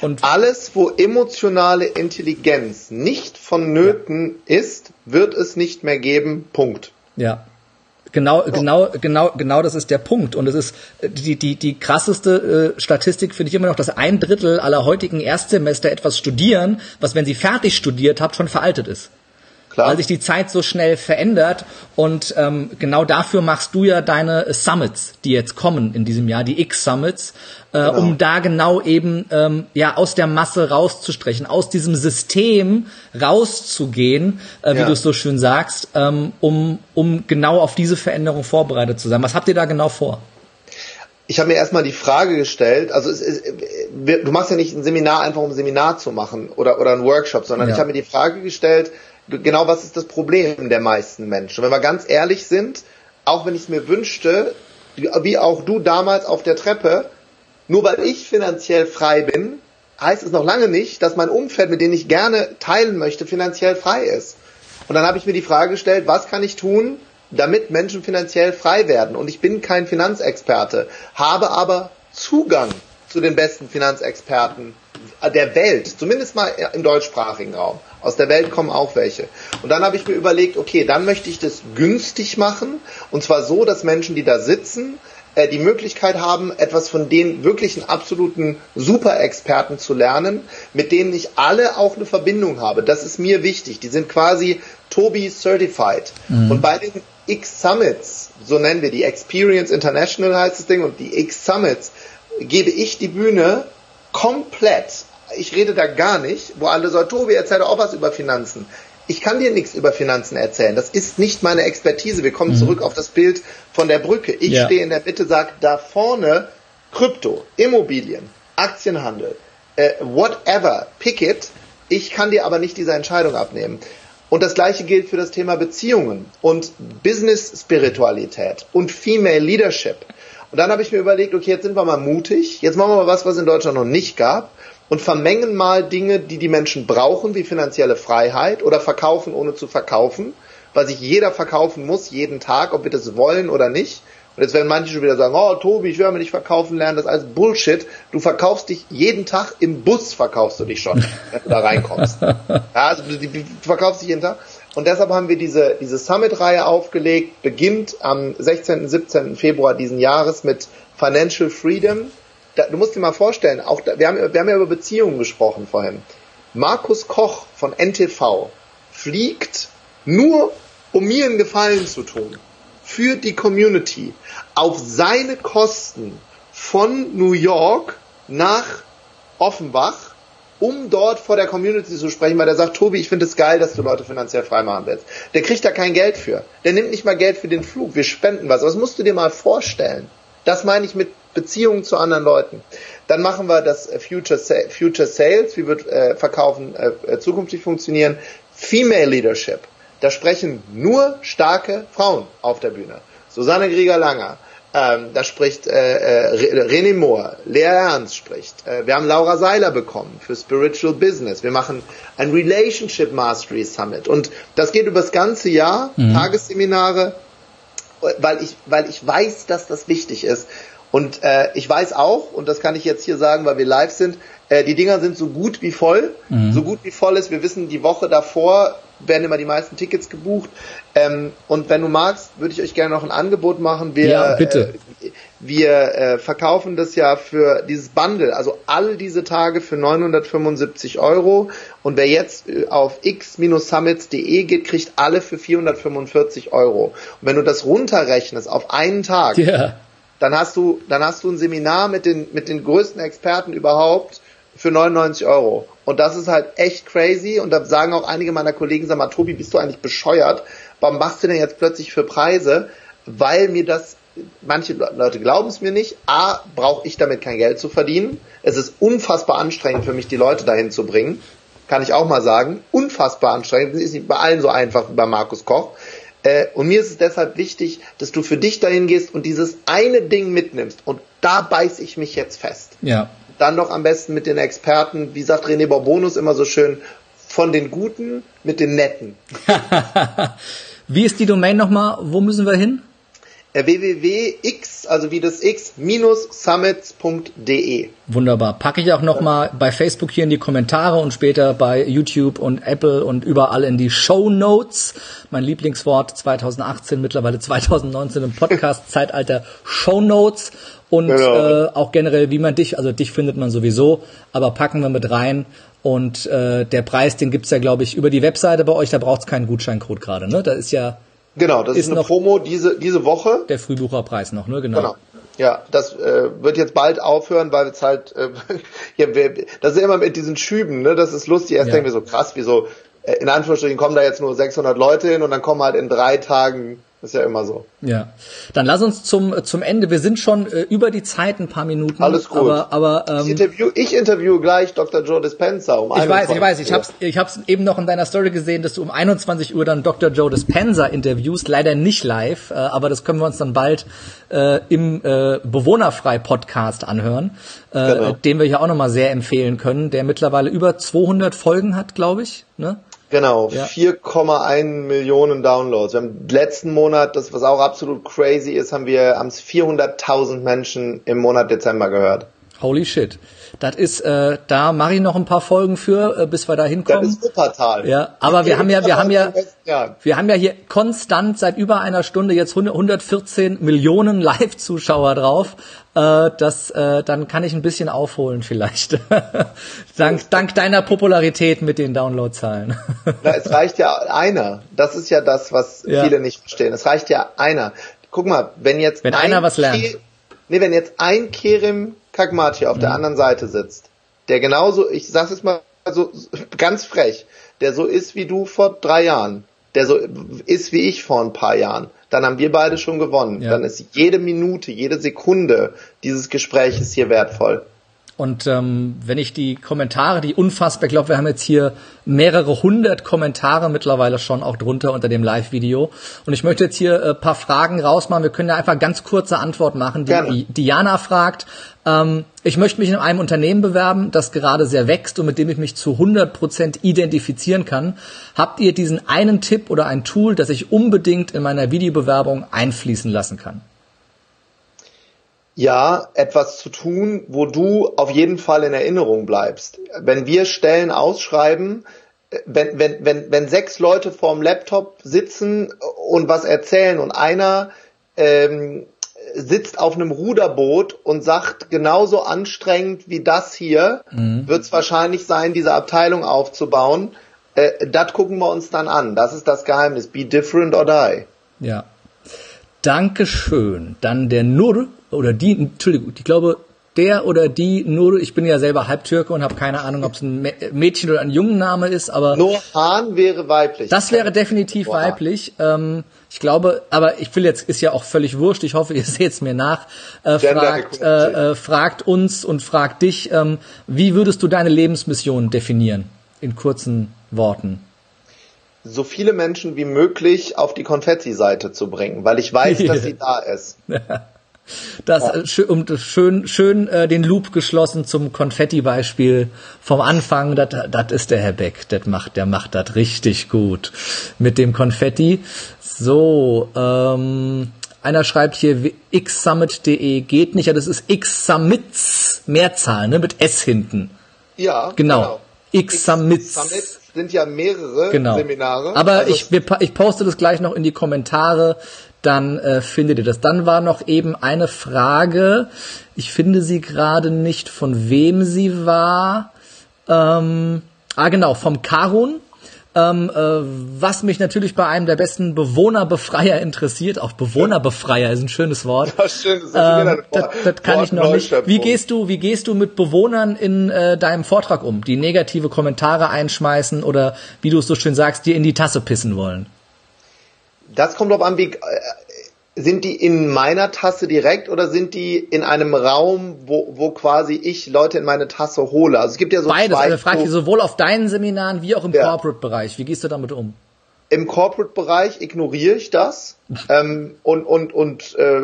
Und Alles, wo emotionale Intelligenz nicht vonnöten ja. ist, wird es nicht mehr geben. Punkt. Ja. Genau, genau, genau, genau das ist der Punkt. Und es ist die, die, die krasseste äh, Statistik finde ich immer noch, dass ein Drittel aller heutigen Erstsemester etwas studieren, was, wenn sie fertig studiert habt, schon veraltet ist. Klar. weil sich die Zeit so schnell verändert. Und ähm, genau dafür machst du ja deine Summits, die jetzt kommen in diesem Jahr, die X-Summits, äh, genau. um da genau eben ähm, ja aus der Masse rauszustrechen, aus diesem System rauszugehen, äh, wie ja. du es so schön sagst, ähm, um, um genau auf diese Veränderung vorbereitet zu sein. Was habt ihr da genau vor? ich habe mir erstmal die Frage gestellt, also es ist, du machst ja nicht ein Seminar einfach um ein Seminar zu machen oder, oder ein Workshop, sondern ja. ich habe mir die Frage gestellt, genau was ist das Problem der meisten Menschen? Wenn wir ganz ehrlich sind, auch wenn ich es mir wünschte, wie auch du damals auf der Treppe, nur weil ich finanziell frei bin, heißt es noch lange nicht, dass mein Umfeld, mit dem ich gerne teilen möchte, finanziell frei ist. Und dann habe ich mir die Frage gestellt, was kann ich tun, damit Menschen finanziell frei werden? Und ich bin kein Finanzexperte, habe aber Zugang zu den besten Finanzexperten der Welt, zumindest mal im deutschsprachigen Raum. Aus der Welt kommen auch welche. Und dann habe ich mir überlegt, okay, dann möchte ich das günstig machen. Und zwar so, dass Menschen, die da sitzen, äh, die Möglichkeit haben, etwas von den wirklichen absoluten Super-Experten zu lernen, mit denen ich alle auch eine Verbindung habe. Das ist mir wichtig. Die sind quasi Tobi Certified. Mhm. Und bei den X Summits, so nennen wir die Experience International heißt das Ding, und die X Summits, gebe ich die Bühne komplett. Ich rede da gar nicht, wo alle sagen, Tobi, erzähl doch auch was über Finanzen. Ich kann dir nichts über Finanzen erzählen. Das ist nicht meine Expertise. Wir kommen mhm. zurück auf das Bild von der Brücke. Ich ja. stehe in der Mitte, sage da vorne Krypto, Immobilien, Aktienhandel, äh, whatever, pick it. Ich kann dir aber nicht diese Entscheidung abnehmen. Und das gleiche gilt für das Thema Beziehungen und Business-Spiritualität und Female Leadership. Und dann habe ich mir überlegt, okay, jetzt sind wir mal mutig, jetzt machen wir mal was, was in Deutschland noch nicht gab und vermengen mal Dinge, die die Menschen brauchen, wie finanzielle Freiheit oder verkaufen ohne zu verkaufen, weil sich jeder verkaufen muss, jeden Tag, ob wir das wollen oder nicht. Und jetzt werden manche schon wieder sagen, oh Tobi, ich will aber nicht verkaufen lernen, das ist alles Bullshit. Du verkaufst dich jeden Tag, im Bus verkaufst du dich schon, wenn du da reinkommst. Ja, also du, du verkaufst dich jeden Tag. Und deshalb haben wir diese, diese Summit-Reihe aufgelegt, beginnt am 16. 17. Februar diesen Jahres mit Financial Freedom. Da, du musst dir mal vorstellen, auch da, wir, haben, wir haben ja über Beziehungen gesprochen vorhin. Markus Koch von NTV fliegt nur, um mir einen Gefallen zu tun, für die Community, auf seine Kosten von New York nach Offenbach um dort vor der Community zu sprechen, weil der sagt, Tobi, ich finde es geil, dass du Leute finanziell frei machen willst. Der kriegt da kein Geld für. Der nimmt nicht mal Geld für den Flug. Wir spenden was. das musst du dir mal vorstellen. Das meine ich mit Beziehungen zu anderen Leuten. Dann machen wir das Future, Future Sales, wie wird äh, Verkaufen äh, äh, zukünftig funktionieren. Female Leadership. Da sprechen nur starke Frauen auf der Bühne. Susanne Grieger-Langer, ähm, da spricht äh, äh, René Moore, Lea Ernst spricht. Äh, wir haben Laura Seiler bekommen für Spiritual Business. Wir machen ein Relationship Mastery Summit. Und das geht über das ganze Jahr, mhm. Tagesseminare, weil ich, weil ich weiß, dass das wichtig ist. Und äh, ich weiß auch, und das kann ich jetzt hier sagen, weil wir live sind, äh, die Dinger sind so gut wie voll. Mhm. So gut wie voll ist, wir wissen, die Woche davor werden immer die meisten Tickets gebucht. Ähm, und wenn du magst, würde ich euch gerne noch ein Angebot machen. Wir, ja, bitte. Äh, wir äh, verkaufen das ja für dieses Bundle, also all diese Tage für 975 Euro. Und wer jetzt äh, auf x-summits.de geht, kriegt alle für 445 Euro. Und wenn du das runterrechnest auf einen Tag, yeah. Dann hast du, dann hast du ein Seminar mit den, mit den größten Experten überhaupt für 99 Euro. Und das ist halt echt crazy. Und da sagen auch einige meiner Kollegen, sag mal, Tobi, bist du eigentlich bescheuert? Warum machst du denn jetzt plötzlich für Preise? Weil mir das, manche Leute glauben es mir nicht. A, brauche ich damit kein Geld zu verdienen. Es ist unfassbar anstrengend für mich, die Leute dahin zu bringen. Kann ich auch mal sagen. Unfassbar anstrengend. Das ist nicht bei allen so einfach wie bei Markus Koch. Äh, und mir ist es deshalb wichtig, dass du für dich dahin gehst und dieses eine Ding mitnimmst. Und da beiß ich mich jetzt fest. Ja dann noch am besten mit den Experten, wie sagt René Borbonus immer so schön, von den Guten mit den Netten. wie ist die Domain nochmal? Wo müssen wir hin? Äh, www.x, also wie das x, minus summits.de. Wunderbar. Packe ich auch nochmal bei Facebook hier in die Kommentare und später bei YouTube und Apple und überall in die Show Notes. Mein Lieblingswort 2018, mittlerweile 2019 im Podcast-Zeitalter Show Notes. Und genau. äh, auch generell, wie man dich, also dich findet man sowieso, aber packen wir mit rein. Und äh, der Preis, den gibt's ja, glaube ich, über die Webseite bei euch, da braucht's keinen Gutscheincode gerade, ne? Da ist ja Genau, das ist, ist eine Promo diese, diese Woche. Der Frühbucherpreis noch, ne? Genau. genau. Ja, das äh, wird jetzt bald aufhören, weil es halt, äh, ja, wir, das ist immer mit diesen Schüben, ne? Das ist lustig. Erst ja. denken wir so krass, wieso, äh, in Anführungsstrichen kommen da jetzt nur 600 Leute hin und dann kommen halt in drei Tagen ist ja immer so. Ja. Dann lass uns zum, zum Ende. Wir sind schon äh, über die Zeit ein paar Minuten. Alles gut. Aber, aber, ähm, ich, interview, ich interview gleich Dr. Joe Dispenza um Ich weiß, ich weiß. Ich hab's, ich hab's eben noch in deiner Story gesehen, dass du um 21 Uhr dann Dr. Joe Dispenza interviewst. Leider nicht live, äh, aber das können wir uns dann bald äh, im äh, Bewohnerfrei-Podcast anhören, äh, genau. den wir ja auch nochmal sehr empfehlen können, der mittlerweile über 200 Folgen hat, glaube ich. Ne? Genau, ja. 4,1 Millionen Downloads. Wir haben letzten Monat, das was auch absolut crazy ist, haben wir haben es 400.000 Menschen im Monat Dezember gehört. Holy shit. Das ist, äh, da mache ich noch ein paar Folgen für, äh, bis wir da hinkommen. Das ist Wuppertal. Ja, aber wir haben ja, wir haben ja, wir haben ja hier konstant seit über einer Stunde jetzt 114 Millionen Live-Zuschauer drauf. Äh, das, äh, dann kann ich ein bisschen aufholen vielleicht. dank, dank deiner Popularität mit den Downloadzahlen. Na, es reicht ja einer. Das ist ja das, was ja. viele nicht verstehen. Es reicht ja einer. Guck mal, wenn jetzt wenn ein einer was lernt. Ke nee, wenn jetzt ein Kerim Kagmati auf mhm. der anderen Seite sitzt, der genauso, ich sag's jetzt mal so ganz frech, der so ist wie du vor drei Jahren, der so ist wie ich vor ein paar Jahren, dann haben wir beide schon gewonnen. Ja. Dann ist jede Minute, jede Sekunde dieses Gespräches hier wertvoll. Und ähm, wenn ich die Kommentare, die unfassbar, ich glaube, wir haben jetzt hier mehrere hundert Kommentare mittlerweile schon auch drunter unter dem Live-Video. Und ich möchte jetzt hier äh, paar Fragen rausmachen. Wir können ja einfach ganz kurze Antwort machen. Die, die Diana fragt, ähm, ich möchte mich in einem Unternehmen bewerben, das gerade sehr wächst und mit dem ich mich zu 100 Prozent identifizieren kann. Habt ihr diesen einen Tipp oder ein Tool, das ich unbedingt in meiner Videobewerbung einfließen lassen kann? ja, etwas zu tun, wo du auf jeden Fall in Erinnerung bleibst. Wenn wir Stellen ausschreiben, wenn, wenn, wenn, wenn sechs Leute vorm Laptop sitzen und was erzählen und einer ähm, sitzt auf einem Ruderboot und sagt, genauso anstrengend wie das hier, mhm. wird es wahrscheinlich sein, diese Abteilung aufzubauen. Äh, das gucken wir uns dann an. Das ist das Geheimnis. Be different or die. Ja. Dankeschön. Dann der Nur oder die, Entschuldigung, ich glaube, der oder die Nur, ich bin ja selber Halbtürke und habe keine Ahnung, ob es ein Mädchen oder ein Jungenname ist, aber Nur Hahn wäre weiblich. Das wäre definitiv Nur weiblich. Ähm, ich glaube, aber ich will jetzt, ist ja auch völlig wurscht, ich hoffe, ihr seht es mir nach, äh, fragt, äh, äh, fragt uns und fragt dich, ähm, wie würdest du deine Lebensmission definieren? In kurzen Worten so viele Menschen wie möglich auf die Konfetti-Seite zu bringen, weil ich weiß, dass sie da ist. Das ja. Äh, schön, schön, schön äh, den Loop geschlossen zum Konfetti-Beispiel vom Anfang. Das ist der Herr Beck. Das macht, der macht das richtig gut mit dem Konfetti. So, ähm, einer schreibt hier xsummit.de geht nicht, ja, das ist xsummits Mehrzahl, ne, mit s hinten. Ja, genau. genau. xsummits sind ja mehrere genau. Seminare. Aber also ich, ich poste das gleich noch in die Kommentare dann äh, findet ihr das. Dann war noch eben eine Frage, ich finde sie gerade nicht, von wem sie war. Ähm, ah genau, vom Karun. Ähm, äh, was mich natürlich bei einem der besten Bewohnerbefreier interessiert, auch Bewohnerbefreier ist ein schönes Wort. Ja, schön, das, ähm, das, das kann ich noch nicht. Wie gehst du, wie gehst du mit Bewohnern in äh, deinem Vortrag um, die negative Kommentare einschmeißen oder wie du es so schön sagst, dir in die Tasse pissen wollen? Das kommt drauf an, wie, äh, sind die in meiner Tasse direkt oder sind die in einem Raum, wo, wo quasi ich Leute in meine Tasse hole? Also es gibt ja so Beides, zwei, also frage ich sowohl auf deinen Seminaren wie auch im ja. Corporate-Bereich. Wie gehst du damit um? Im Corporate-Bereich ignoriere ich das ähm, und und und äh,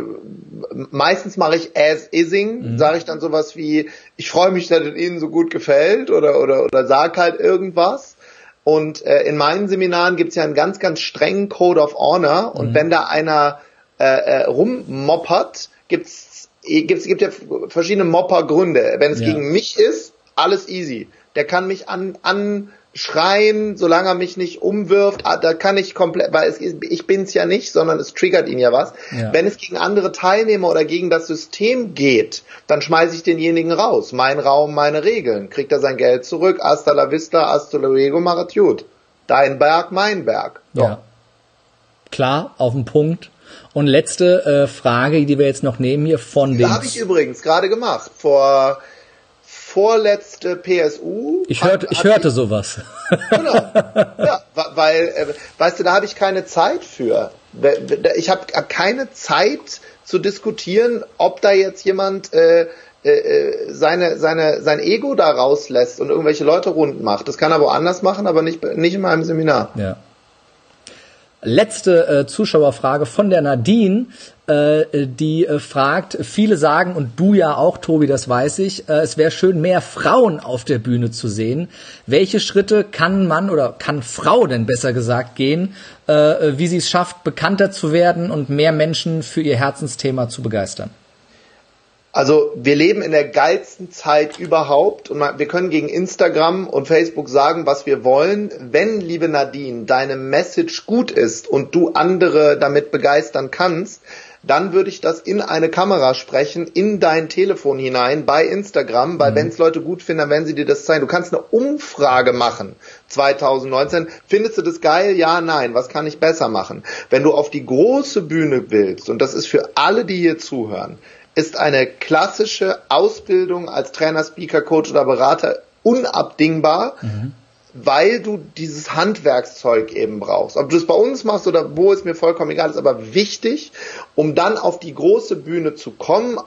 meistens mache ich as ising, mhm. sage ich dann sowas wie ich freue mich, dass es Ihnen so gut gefällt oder oder oder sag halt irgendwas. Und äh, in meinen Seminaren gibt es ja einen ganz, ganz strengen Code of Honor. Und mhm. wenn da einer äh, äh, rummoppert, gibt's, gibt's gibt ja verschiedene Moppergründe. Wenn es ja. gegen mich ist, alles easy. Der kann mich an, an schreien, solange er mich nicht umwirft, ah, da kann ich komplett, weil es, ich bin's ja nicht, sondern es triggert ihn ja was. Ja. Wenn es gegen andere Teilnehmer oder gegen das System geht, dann schmeiße ich denjenigen raus. Mein Raum, meine Regeln. Kriegt er sein Geld zurück. Hasta la vista, hasta luego, maratjut. Dein Berg, mein Berg. So. Ja. Klar, auf den Punkt. Und letzte äh, Frage, die wir jetzt noch nehmen hier von dem. habe ich übrigens gerade gemacht. Vor vorletzte PSU. Ich hörte, ich hörte sowas. Genau. Ja, weil, äh, weißt du, da habe ich keine Zeit für. Ich habe keine Zeit zu diskutieren, ob da jetzt jemand äh, äh, äh, seine, seine, sein Ego da rauslässt und irgendwelche Leute rund macht. Das kann er woanders machen, aber nicht, nicht in meinem Seminar. Ja. Letzte äh, Zuschauerfrage von der Nadine, äh, die äh, fragt, viele sagen, und du ja auch, Tobi, das weiß ich, äh, es wäre schön, mehr Frauen auf der Bühne zu sehen. Welche Schritte kann man oder kann Frau denn besser gesagt gehen, äh, wie sie es schafft, bekannter zu werden und mehr Menschen für ihr Herzensthema zu begeistern? Also wir leben in der geilsten Zeit überhaupt und wir können gegen Instagram und Facebook sagen, was wir wollen. Wenn, liebe Nadine, deine Message gut ist und du andere damit begeistern kannst, dann würde ich das in eine Kamera sprechen, in dein Telefon hinein, bei Instagram, weil mhm. wenn es Leute gut finden, dann werden sie dir das zeigen. Du kannst eine Umfrage machen 2019. Findest du das geil? Ja, nein. Was kann ich besser machen? Wenn du auf die große Bühne willst, und das ist für alle, die hier zuhören, ist eine klassische Ausbildung als Trainer, Speaker, Coach oder Berater unabdingbar, mhm. weil du dieses Handwerkszeug eben brauchst. Ob du es bei uns machst oder wo, ist mir vollkommen egal, ist aber wichtig, um dann auf die große Bühne zu kommen,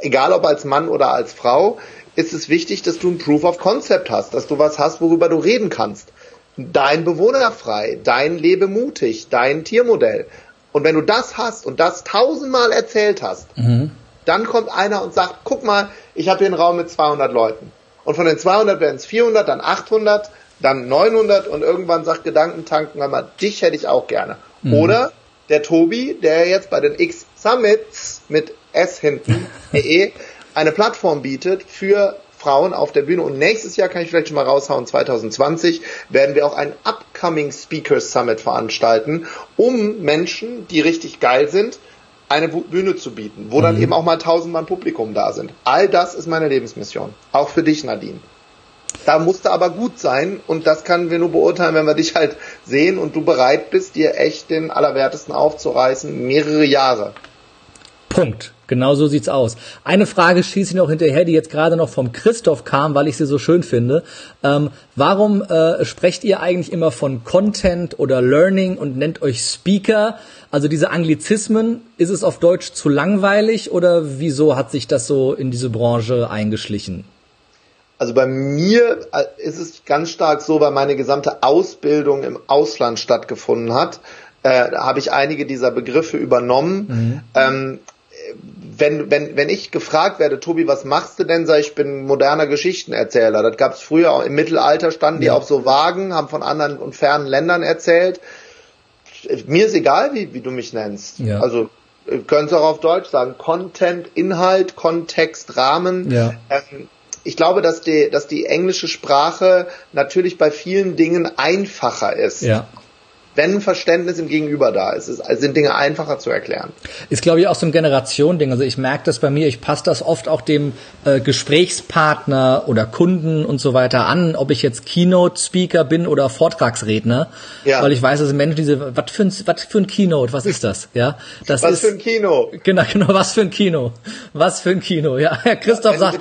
egal ob als Mann oder als Frau, ist es wichtig, dass du ein Proof of Concept hast, dass du was hast, worüber du reden kannst. Dein Bewohner frei, dein Lebe mutig, dein Tiermodell. Und wenn du das hast und das tausendmal erzählt hast, mhm. dann kommt einer und sagt, guck mal, ich habe hier einen Raum mit 200 Leuten. Und von den 200 werden es 400, dann 800, dann 900 und irgendwann sagt Gedankentanken einmal, dich hätte ich auch gerne. Mhm. Oder der Tobi, der jetzt bei den X Summits mit S hinten, EE, eine Plattform bietet für Frauen auf der Bühne. Und nächstes Jahr kann ich vielleicht schon mal raushauen, 2020 werden wir auch einen Upcoming Speakers Summit veranstalten, um Menschen, die richtig geil sind, eine Bühne zu bieten, wo mhm. dann eben auch mal tausend Mann Publikum da sind. All das ist meine Lebensmission. Auch für dich, Nadine. Da musste aber gut sein und das können wir nur beurteilen, wenn wir dich halt sehen und du bereit bist, dir echt den Allerwertesten aufzureißen, mehrere Jahre. Punkt. Genau so sieht's aus. Eine Frage schieße ich noch hinterher, die jetzt gerade noch vom Christoph kam, weil ich sie so schön finde. Ähm, warum äh, sprecht ihr eigentlich immer von Content oder Learning und nennt euch Speaker? Also diese Anglizismen, ist es auf Deutsch zu langweilig oder wieso hat sich das so in diese Branche eingeschlichen? Also bei mir äh, ist es ganz stark so, weil meine gesamte Ausbildung im Ausland stattgefunden hat, äh, habe ich einige dieser Begriffe übernommen. Mhm. Ähm, wenn, wenn, wenn ich gefragt werde, Tobi, was machst du denn, sag ich, bin moderner Geschichtenerzähler. Das gab es früher auch im Mittelalter, standen die auf so Wagen, haben von anderen und fernen Ländern erzählt. Mir ist egal, wie, wie du mich nennst. Ja. Also können es auch auf Deutsch sagen. Content, Inhalt, Kontext, Rahmen. Ja. Ähm, ich glaube, dass die, dass die englische Sprache natürlich bei vielen Dingen einfacher ist. Ja wenn Verständnis im Gegenüber da ist, ist, sind Dinge einfacher zu erklären. Ist, glaube ich, auch so ein Generation-Ding. Also ich merke das bei mir, ich passe das oft auch dem äh, Gesprächspartner oder Kunden und so weiter an, ob ich jetzt Keynote-Speaker bin oder Vortragsredner. Ja. Weil ich weiß, dass Menschen diese, was für ein, was für ein Keynote, was ist das? Ja, das was ist, für ein Kino? Genau, genau, was für ein Kino? Was für ein Kino? Ja, Herr Christoph ja, sagt,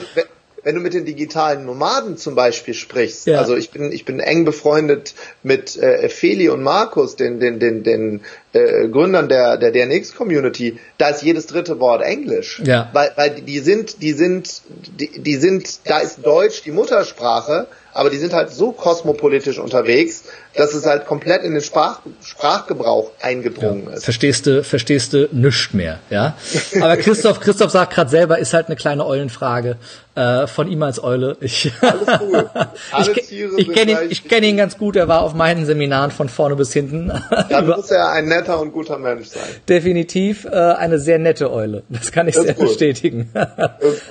wenn, du mit den digitalen Nomaden zum Beispiel sprichst, ja. also ich bin ich bin eng befreundet mit äh, Feli und Markus, den den den den äh, Gründern der der DNX Community, da ist jedes dritte Wort Englisch, ja. weil weil die sind die sind die, die sind da ist Deutsch die Muttersprache, aber die sind halt so kosmopolitisch unterwegs, dass es halt komplett in den Sprach, Sprachgebrauch eingedrungen ja. ist. Verstehst du, verstehst du nichts mehr, ja? Aber Christoph, Christoph sagt gerade selber, ist halt eine kleine Eulenfrage äh, von ihm als Eule. Ich, Alles cool. Alle ich, ich kenne ihn, ich kenn ihn ganz gut. Er war auf meinen Seminaren von vorne bis hinten. Dann muss er ein netter und guter Mensch sein. Definitiv äh, eine sehr nette Eule. Das kann ich das sehr bestätigen.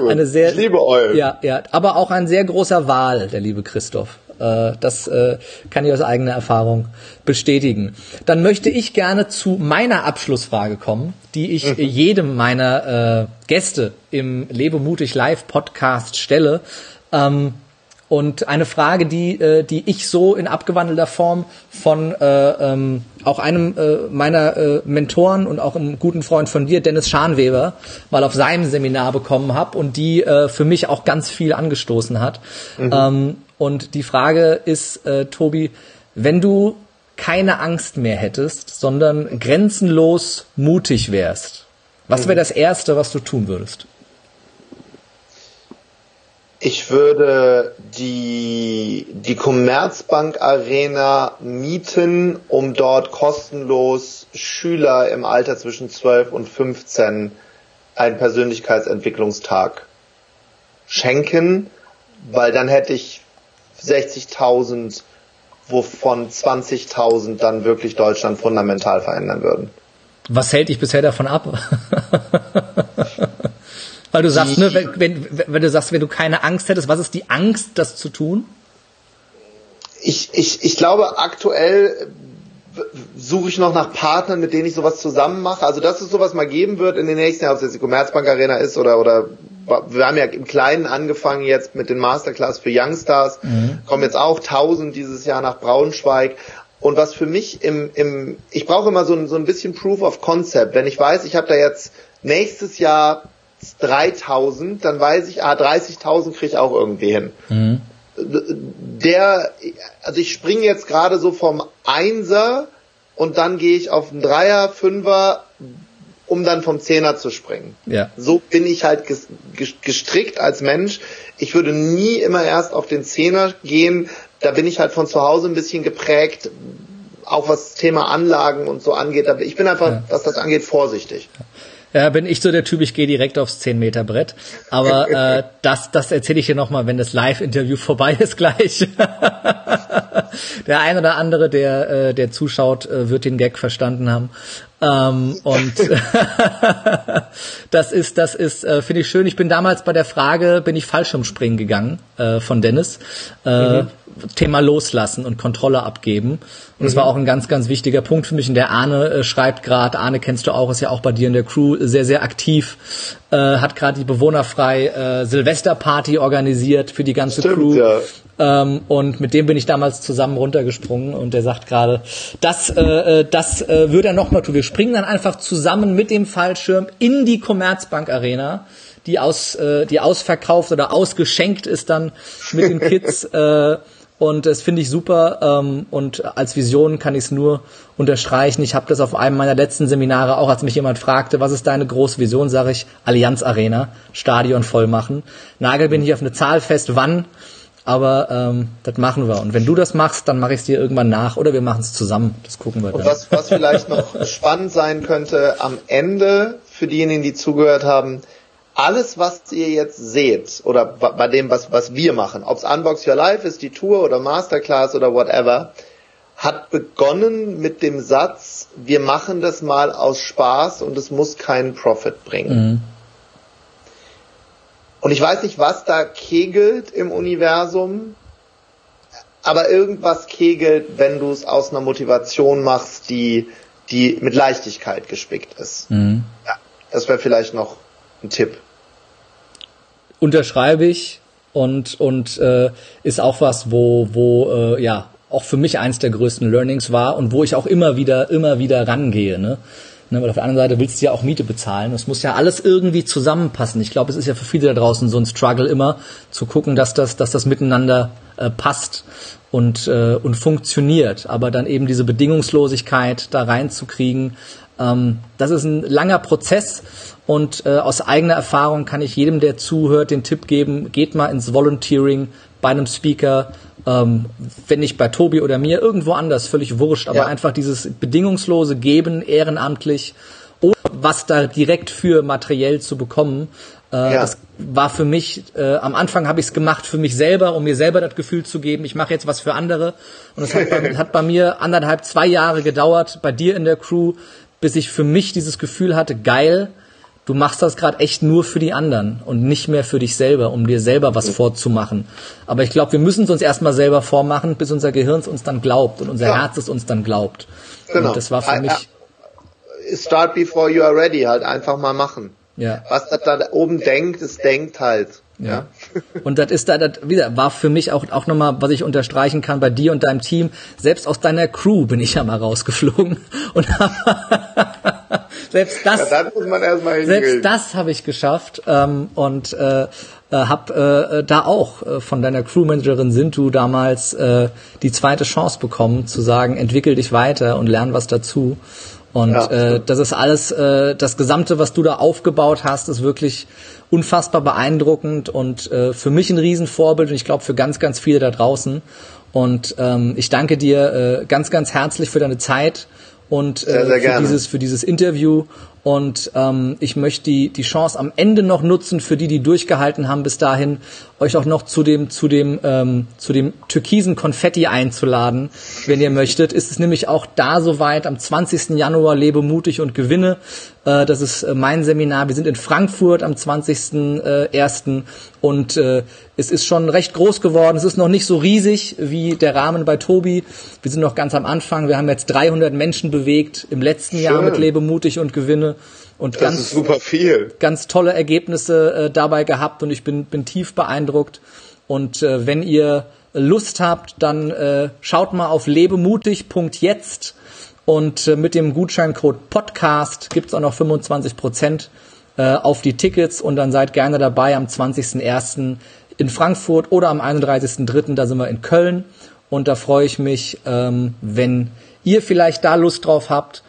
Eine sehr, ich liebe Eulen. Ja, ja, aber auch ein sehr großer Wal, der liebe Christoph. Äh, das äh, kann ich aus eigener Erfahrung bestätigen. Dann möchte ich gerne zu meiner Abschlussfrage kommen, die ich mhm. jedem meiner äh, Gäste im Lebe mutig Live Podcast stelle. Ähm, und eine Frage, die, äh, die ich so in abgewandelter Form von äh, ähm, auch einem äh, meiner äh, Mentoren und auch einem guten Freund von dir, Dennis Scharnweber, mal auf seinem Seminar bekommen habe und die äh, für mich auch ganz viel angestoßen hat. Mhm. Ähm, und die Frage ist, äh, Tobi, wenn du keine Angst mehr hättest, sondern grenzenlos mutig wärst, was wäre das Erste, was du tun würdest? Ich würde die, die Commerzbank Arena mieten, um dort kostenlos Schüler im Alter zwischen 12 und 15 einen Persönlichkeitsentwicklungstag schenken, weil dann hätte ich 60.000, wovon 20.000 dann wirklich Deutschland fundamental verändern würden. Was hält dich bisher davon ab? Weil du sagst, ne, wenn, wenn, wenn du sagst, wenn du keine Angst hättest, was ist die Angst, das zu tun? Ich, ich, ich glaube, aktuell suche ich noch nach Partnern, mit denen ich sowas zusammen mache. Also dass es sowas mal geben wird in den nächsten Jahren, ob es jetzt die Commerzbank Arena ist oder oder wir haben ja im Kleinen angefangen jetzt mit den Masterclass für Youngstars, mhm. kommen jetzt auch tausend dieses Jahr nach Braunschweig. Und was für mich im, im ich brauche immer so ein, so ein bisschen Proof of Concept. Wenn ich weiß, ich habe da jetzt nächstes Jahr 3000, dann weiß ich, ah, 30.000 kriege ich auch irgendwie hin. Mhm. Der, also ich springe jetzt gerade so vom Einser und dann gehe ich auf einen Dreier, Fünfer, um dann vom Zehner zu springen. Ja. So bin ich halt gestrickt als Mensch. Ich würde nie immer erst auf den Zehner gehen. Da bin ich halt von zu Hause ein bisschen geprägt, auch was das Thema Anlagen und so angeht. Ich bin einfach, ja. was das angeht, vorsichtig. Ja. Ja, bin ich so der Typ, ich gehe direkt aufs 10 Meter Brett. Aber äh, das, das erzähle ich dir nochmal, wenn das Live-Interview vorbei ist gleich. der ein oder andere, der, äh, der zuschaut, äh, wird den Gag verstanden haben. Ähm, und das ist, das ist, äh, finde ich schön. Ich bin damals bei der Frage, bin ich Fallschirmspringen gegangen äh, von Dennis. Äh, mhm. Thema loslassen und Kontrolle abgeben. Und mhm. das war auch ein ganz, ganz wichtiger Punkt für mich. Und der Arne äh, schreibt gerade, Arne kennst du auch, ist ja auch bei dir in der Crew sehr, sehr aktiv, äh, hat gerade die bewohnerfrei äh, Silvesterparty organisiert für die ganze Stimmt, Crew. Ja. Ähm, und mit dem bin ich damals zusammen runtergesprungen und der sagt gerade, das, äh, äh, das äh, würde er nochmal tun. Wir springen dann einfach zusammen mit dem Fallschirm in die Commerzbank Arena, die aus, äh, die ausverkauft oder ausgeschenkt ist dann mit den Kids. Äh, und das finde ich super. Ähm, und als Vision kann ich es nur unterstreichen. Ich habe das auf einem meiner letzten Seminare auch, als mich jemand fragte, was ist deine große Vision, sage ich, Allianz Arena, Stadion voll machen. Nagel bin ich auf eine Zahl fest, wann aber ähm, das machen wir. Und wenn du das machst, dann mache ich es dir irgendwann nach oder wir machen es zusammen. Das gucken wir dann. Und was, was vielleicht noch spannend sein könnte, am Ende, für diejenigen, die zugehört haben, alles, was ihr jetzt seht, oder bei dem, was, was wir machen, ob es Unbox Your Life ist, die Tour oder Masterclass oder whatever, hat begonnen mit dem Satz, wir machen das mal aus Spaß und es muss keinen Profit bringen. Mhm. Und ich weiß nicht, was da kegelt im Universum, aber irgendwas kegelt, wenn du es aus einer Motivation machst, die, die mit Leichtigkeit gespickt ist. Mhm. Ja, das wäre vielleicht noch ein Tipp. Unterschreibe ich und, und äh, ist auch was, wo, wo äh, ja auch für mich eins der größten Learnings war und wo ich auch immer wieder, immer wieder rangehe. Ne? Ne, weil auf der anderen Seite willst du ja auch Miete bezahlen. Es muss ja alles irgendwie zusammenpassen. Ich glaube, es ist ja für viele da draußen so ein Struggle immer zu gucken, dass das, dass das miteinander äh, passt und, äh, und funktioniert. Aber dann eben diese Bedingungslosigkeit da reinzukriegen, ähm, das ist ein langer Prozess. Und äh, aus eigener Erfahrung kann ich jedem, der zuhört, den Tipp geben, geht mal ins Volunteering bei einem Speaker, ähm, wenn nicht bei Tobi oder mir, irgendwo anders, völlig wurscht, aber Ja. einfach dieses bedingungslose Geben, ehrenamtlich, ohne was da direkt für materiell zu bekommen. Äh, Ja. Das war für mich, äh, am Anfang habe ich es gemacht für mich selber, um mir selber das Gefühl zu geben, ich mache jetzt was für andere. Und es hat hat bei mir anderthalb, zwei Jahre gedauert, bei dir in der Crew, bis ich für mich dieses Gefühl hatte, geil, du machst das gerade echt nur für die anderen und nicht mehr für dich selber, um dir selber was vorzumachen. Aber ich glaube, wir müssen es uns erstmal selber vormachen, bis unser Gehirn es uns dann glaubt und unser Ja. Herz es uns dann glaubt. Genau. Und das war für Ah, mich, Start before you are ready, halt einfach mal machen. ja. Was das da oben denkt, es denkt halt. Ja. Und das ist da, das wieder, war für mich auch, auch nochmal, was ich unterstreichen kann bei dir und deinem Team. Selbst aus deiner Crew bin ich ja mal rausgeflogen. Und selbst das, Ja, selbst das habe ich geschafft. Ähm, und äh, äh, habe äh, da auch äh, von deiner Crewmanagerin Sintu damals äh, die zweite Chance bekommen, zu sagen, entwickel dich weiter und lern was dazu. Und Ja, äh, das ist alles, äh, das Gesamte, was du da aufgebaut hast, ist wirklich unfassbar beeindruckend und äh, für mich ein Riesenvorbild und ich glaube für ganz, ganz viele da draußen. Und ähm, ich danke dir äh, ganz, ganz herzlich für deine Zeit und Sehr, äh, sehr für gerne. dieses für dieses Interview. Und ähm, ich möchte die, die Chance am Ende noch nutzen, für die, die durchgehalten haben bis dahin, euch auch noch zu dem, zu dem, ähm, zu dem türkisen Konfetti einzuladen, wenn ihr möchtet. Ist es nämlich auch da soweit, am 20. Januar lebe mutig und gewinne. Äh, das ist äh, mein Seminar. Wir sind in Frankfurt am 20.01. Und äh, es ist schon recht groß geworden. Es ist noch nicht so riesig wie der Rahmen bei Tobi. Wir sind noch ganz am Anfang. Wir haben jetzt 300 Menschen bewegt im letzten Jahr Schön. mit Lebe mutig und gewinne. Und Das ganz, ist super viel. ganz tolle Ergebnisse äh, dabei gehabt und ich bin, bin tief beeindruckt. Und äh, wenn ihr Lust habt, dann äh, schaut mal auf lebemutig.jetzt und äh, mit dem Gutscheincode Podcast gibt's auch noch 25 Prozent äh, auf die Tickets und dann seid gerne dabei am 20.01. in Frankfurt oder am 31.03. da sind wir in Köln und da freue ich mich, ähm, wenn ihr vielleicht da Lust drauf habt,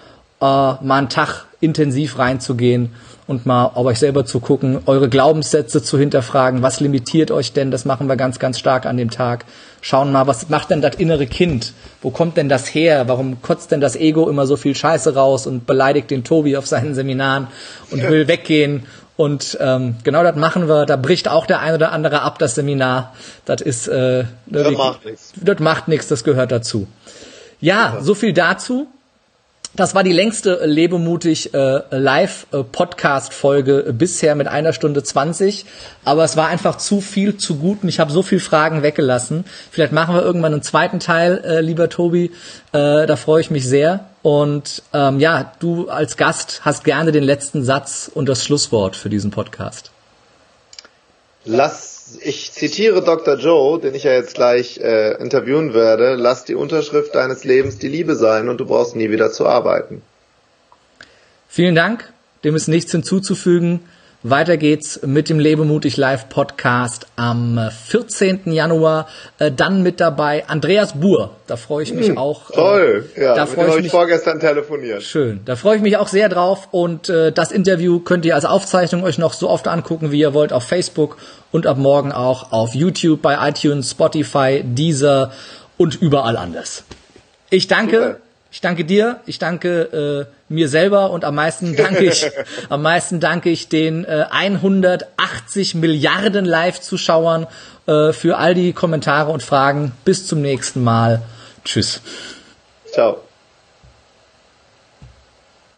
äh, mal einen Tag intensiv reinzugehen und mal auf euch selber zu gucken, eure Glaubenssätze zu hinterfragen, was limitiert euch denn, das machen wir ganz, ganz stark an dem Tag. Schauen mal, was macht denn das innere Kind? Wo kommt denn das her? Warum kotzt denn das Ego immer so viel Scheiße raus und beleidigt den Tobi auf seinen Seminaren und will weggehen? Und ähm, genau das machen wir. Da bricht auch der ein oder andere ab, das Seminar. Das ist äh, Das macht nichts. das macht nichts, das gehört dazu. Ja, so viel dazu. Das war die längste äh, Lebemutig äh, Live-Podcast-Folge bisher mit einer Stunde 20. Aber es war einfach zu viel, zu gut und ich habe so viel Fragen weggelassen. Vielleicht machen wir irgendwann einen zweiten Teil, äh, lieber Tobi. Äh, da freue ich mich sehr. Und ähm, ja, du als Gast hast gerne den letzten Satz und das Schlusswort für diesen Podcast. Lass, ich zitiere Dr. Joe, den ich ja jetzt gleich äh, interviewen werde, lass die Unterschrift deines Lebens die Liebe sein und du brauchst nie wieder zu arbeiten. Vielen Dank. Dem ist nichts hinzuzufügen. Weiter geht's mit dem Lebemutig Live Podcast am äh, 14. Januar. Äh, Dann mit dabei Andreas Buhr. Da freue ich mich auch. äh, Hm, Toll, ja, da freue ich mich vorgestern telefoniert. Schön. Da freue ich mich auch sehr drauf. Und äh, das Interview könnt ihr als Aufzeichnung euch noch so oft angucken, wie ihr wollt, auf Facebook und ab morgen auch auf YouTube, bei iTunes, Spotify, Deezer und überall anders. Ich danke. Super. Ich danke dir, ich danke äh, mir selber und am meisten danke ich, am meisten danke ich den äh, 180 Milliarden Live-Zuschauern äh, für all die Kommentare und Fragen. Bis zum nächsten Mal. Tschüss. Ciao.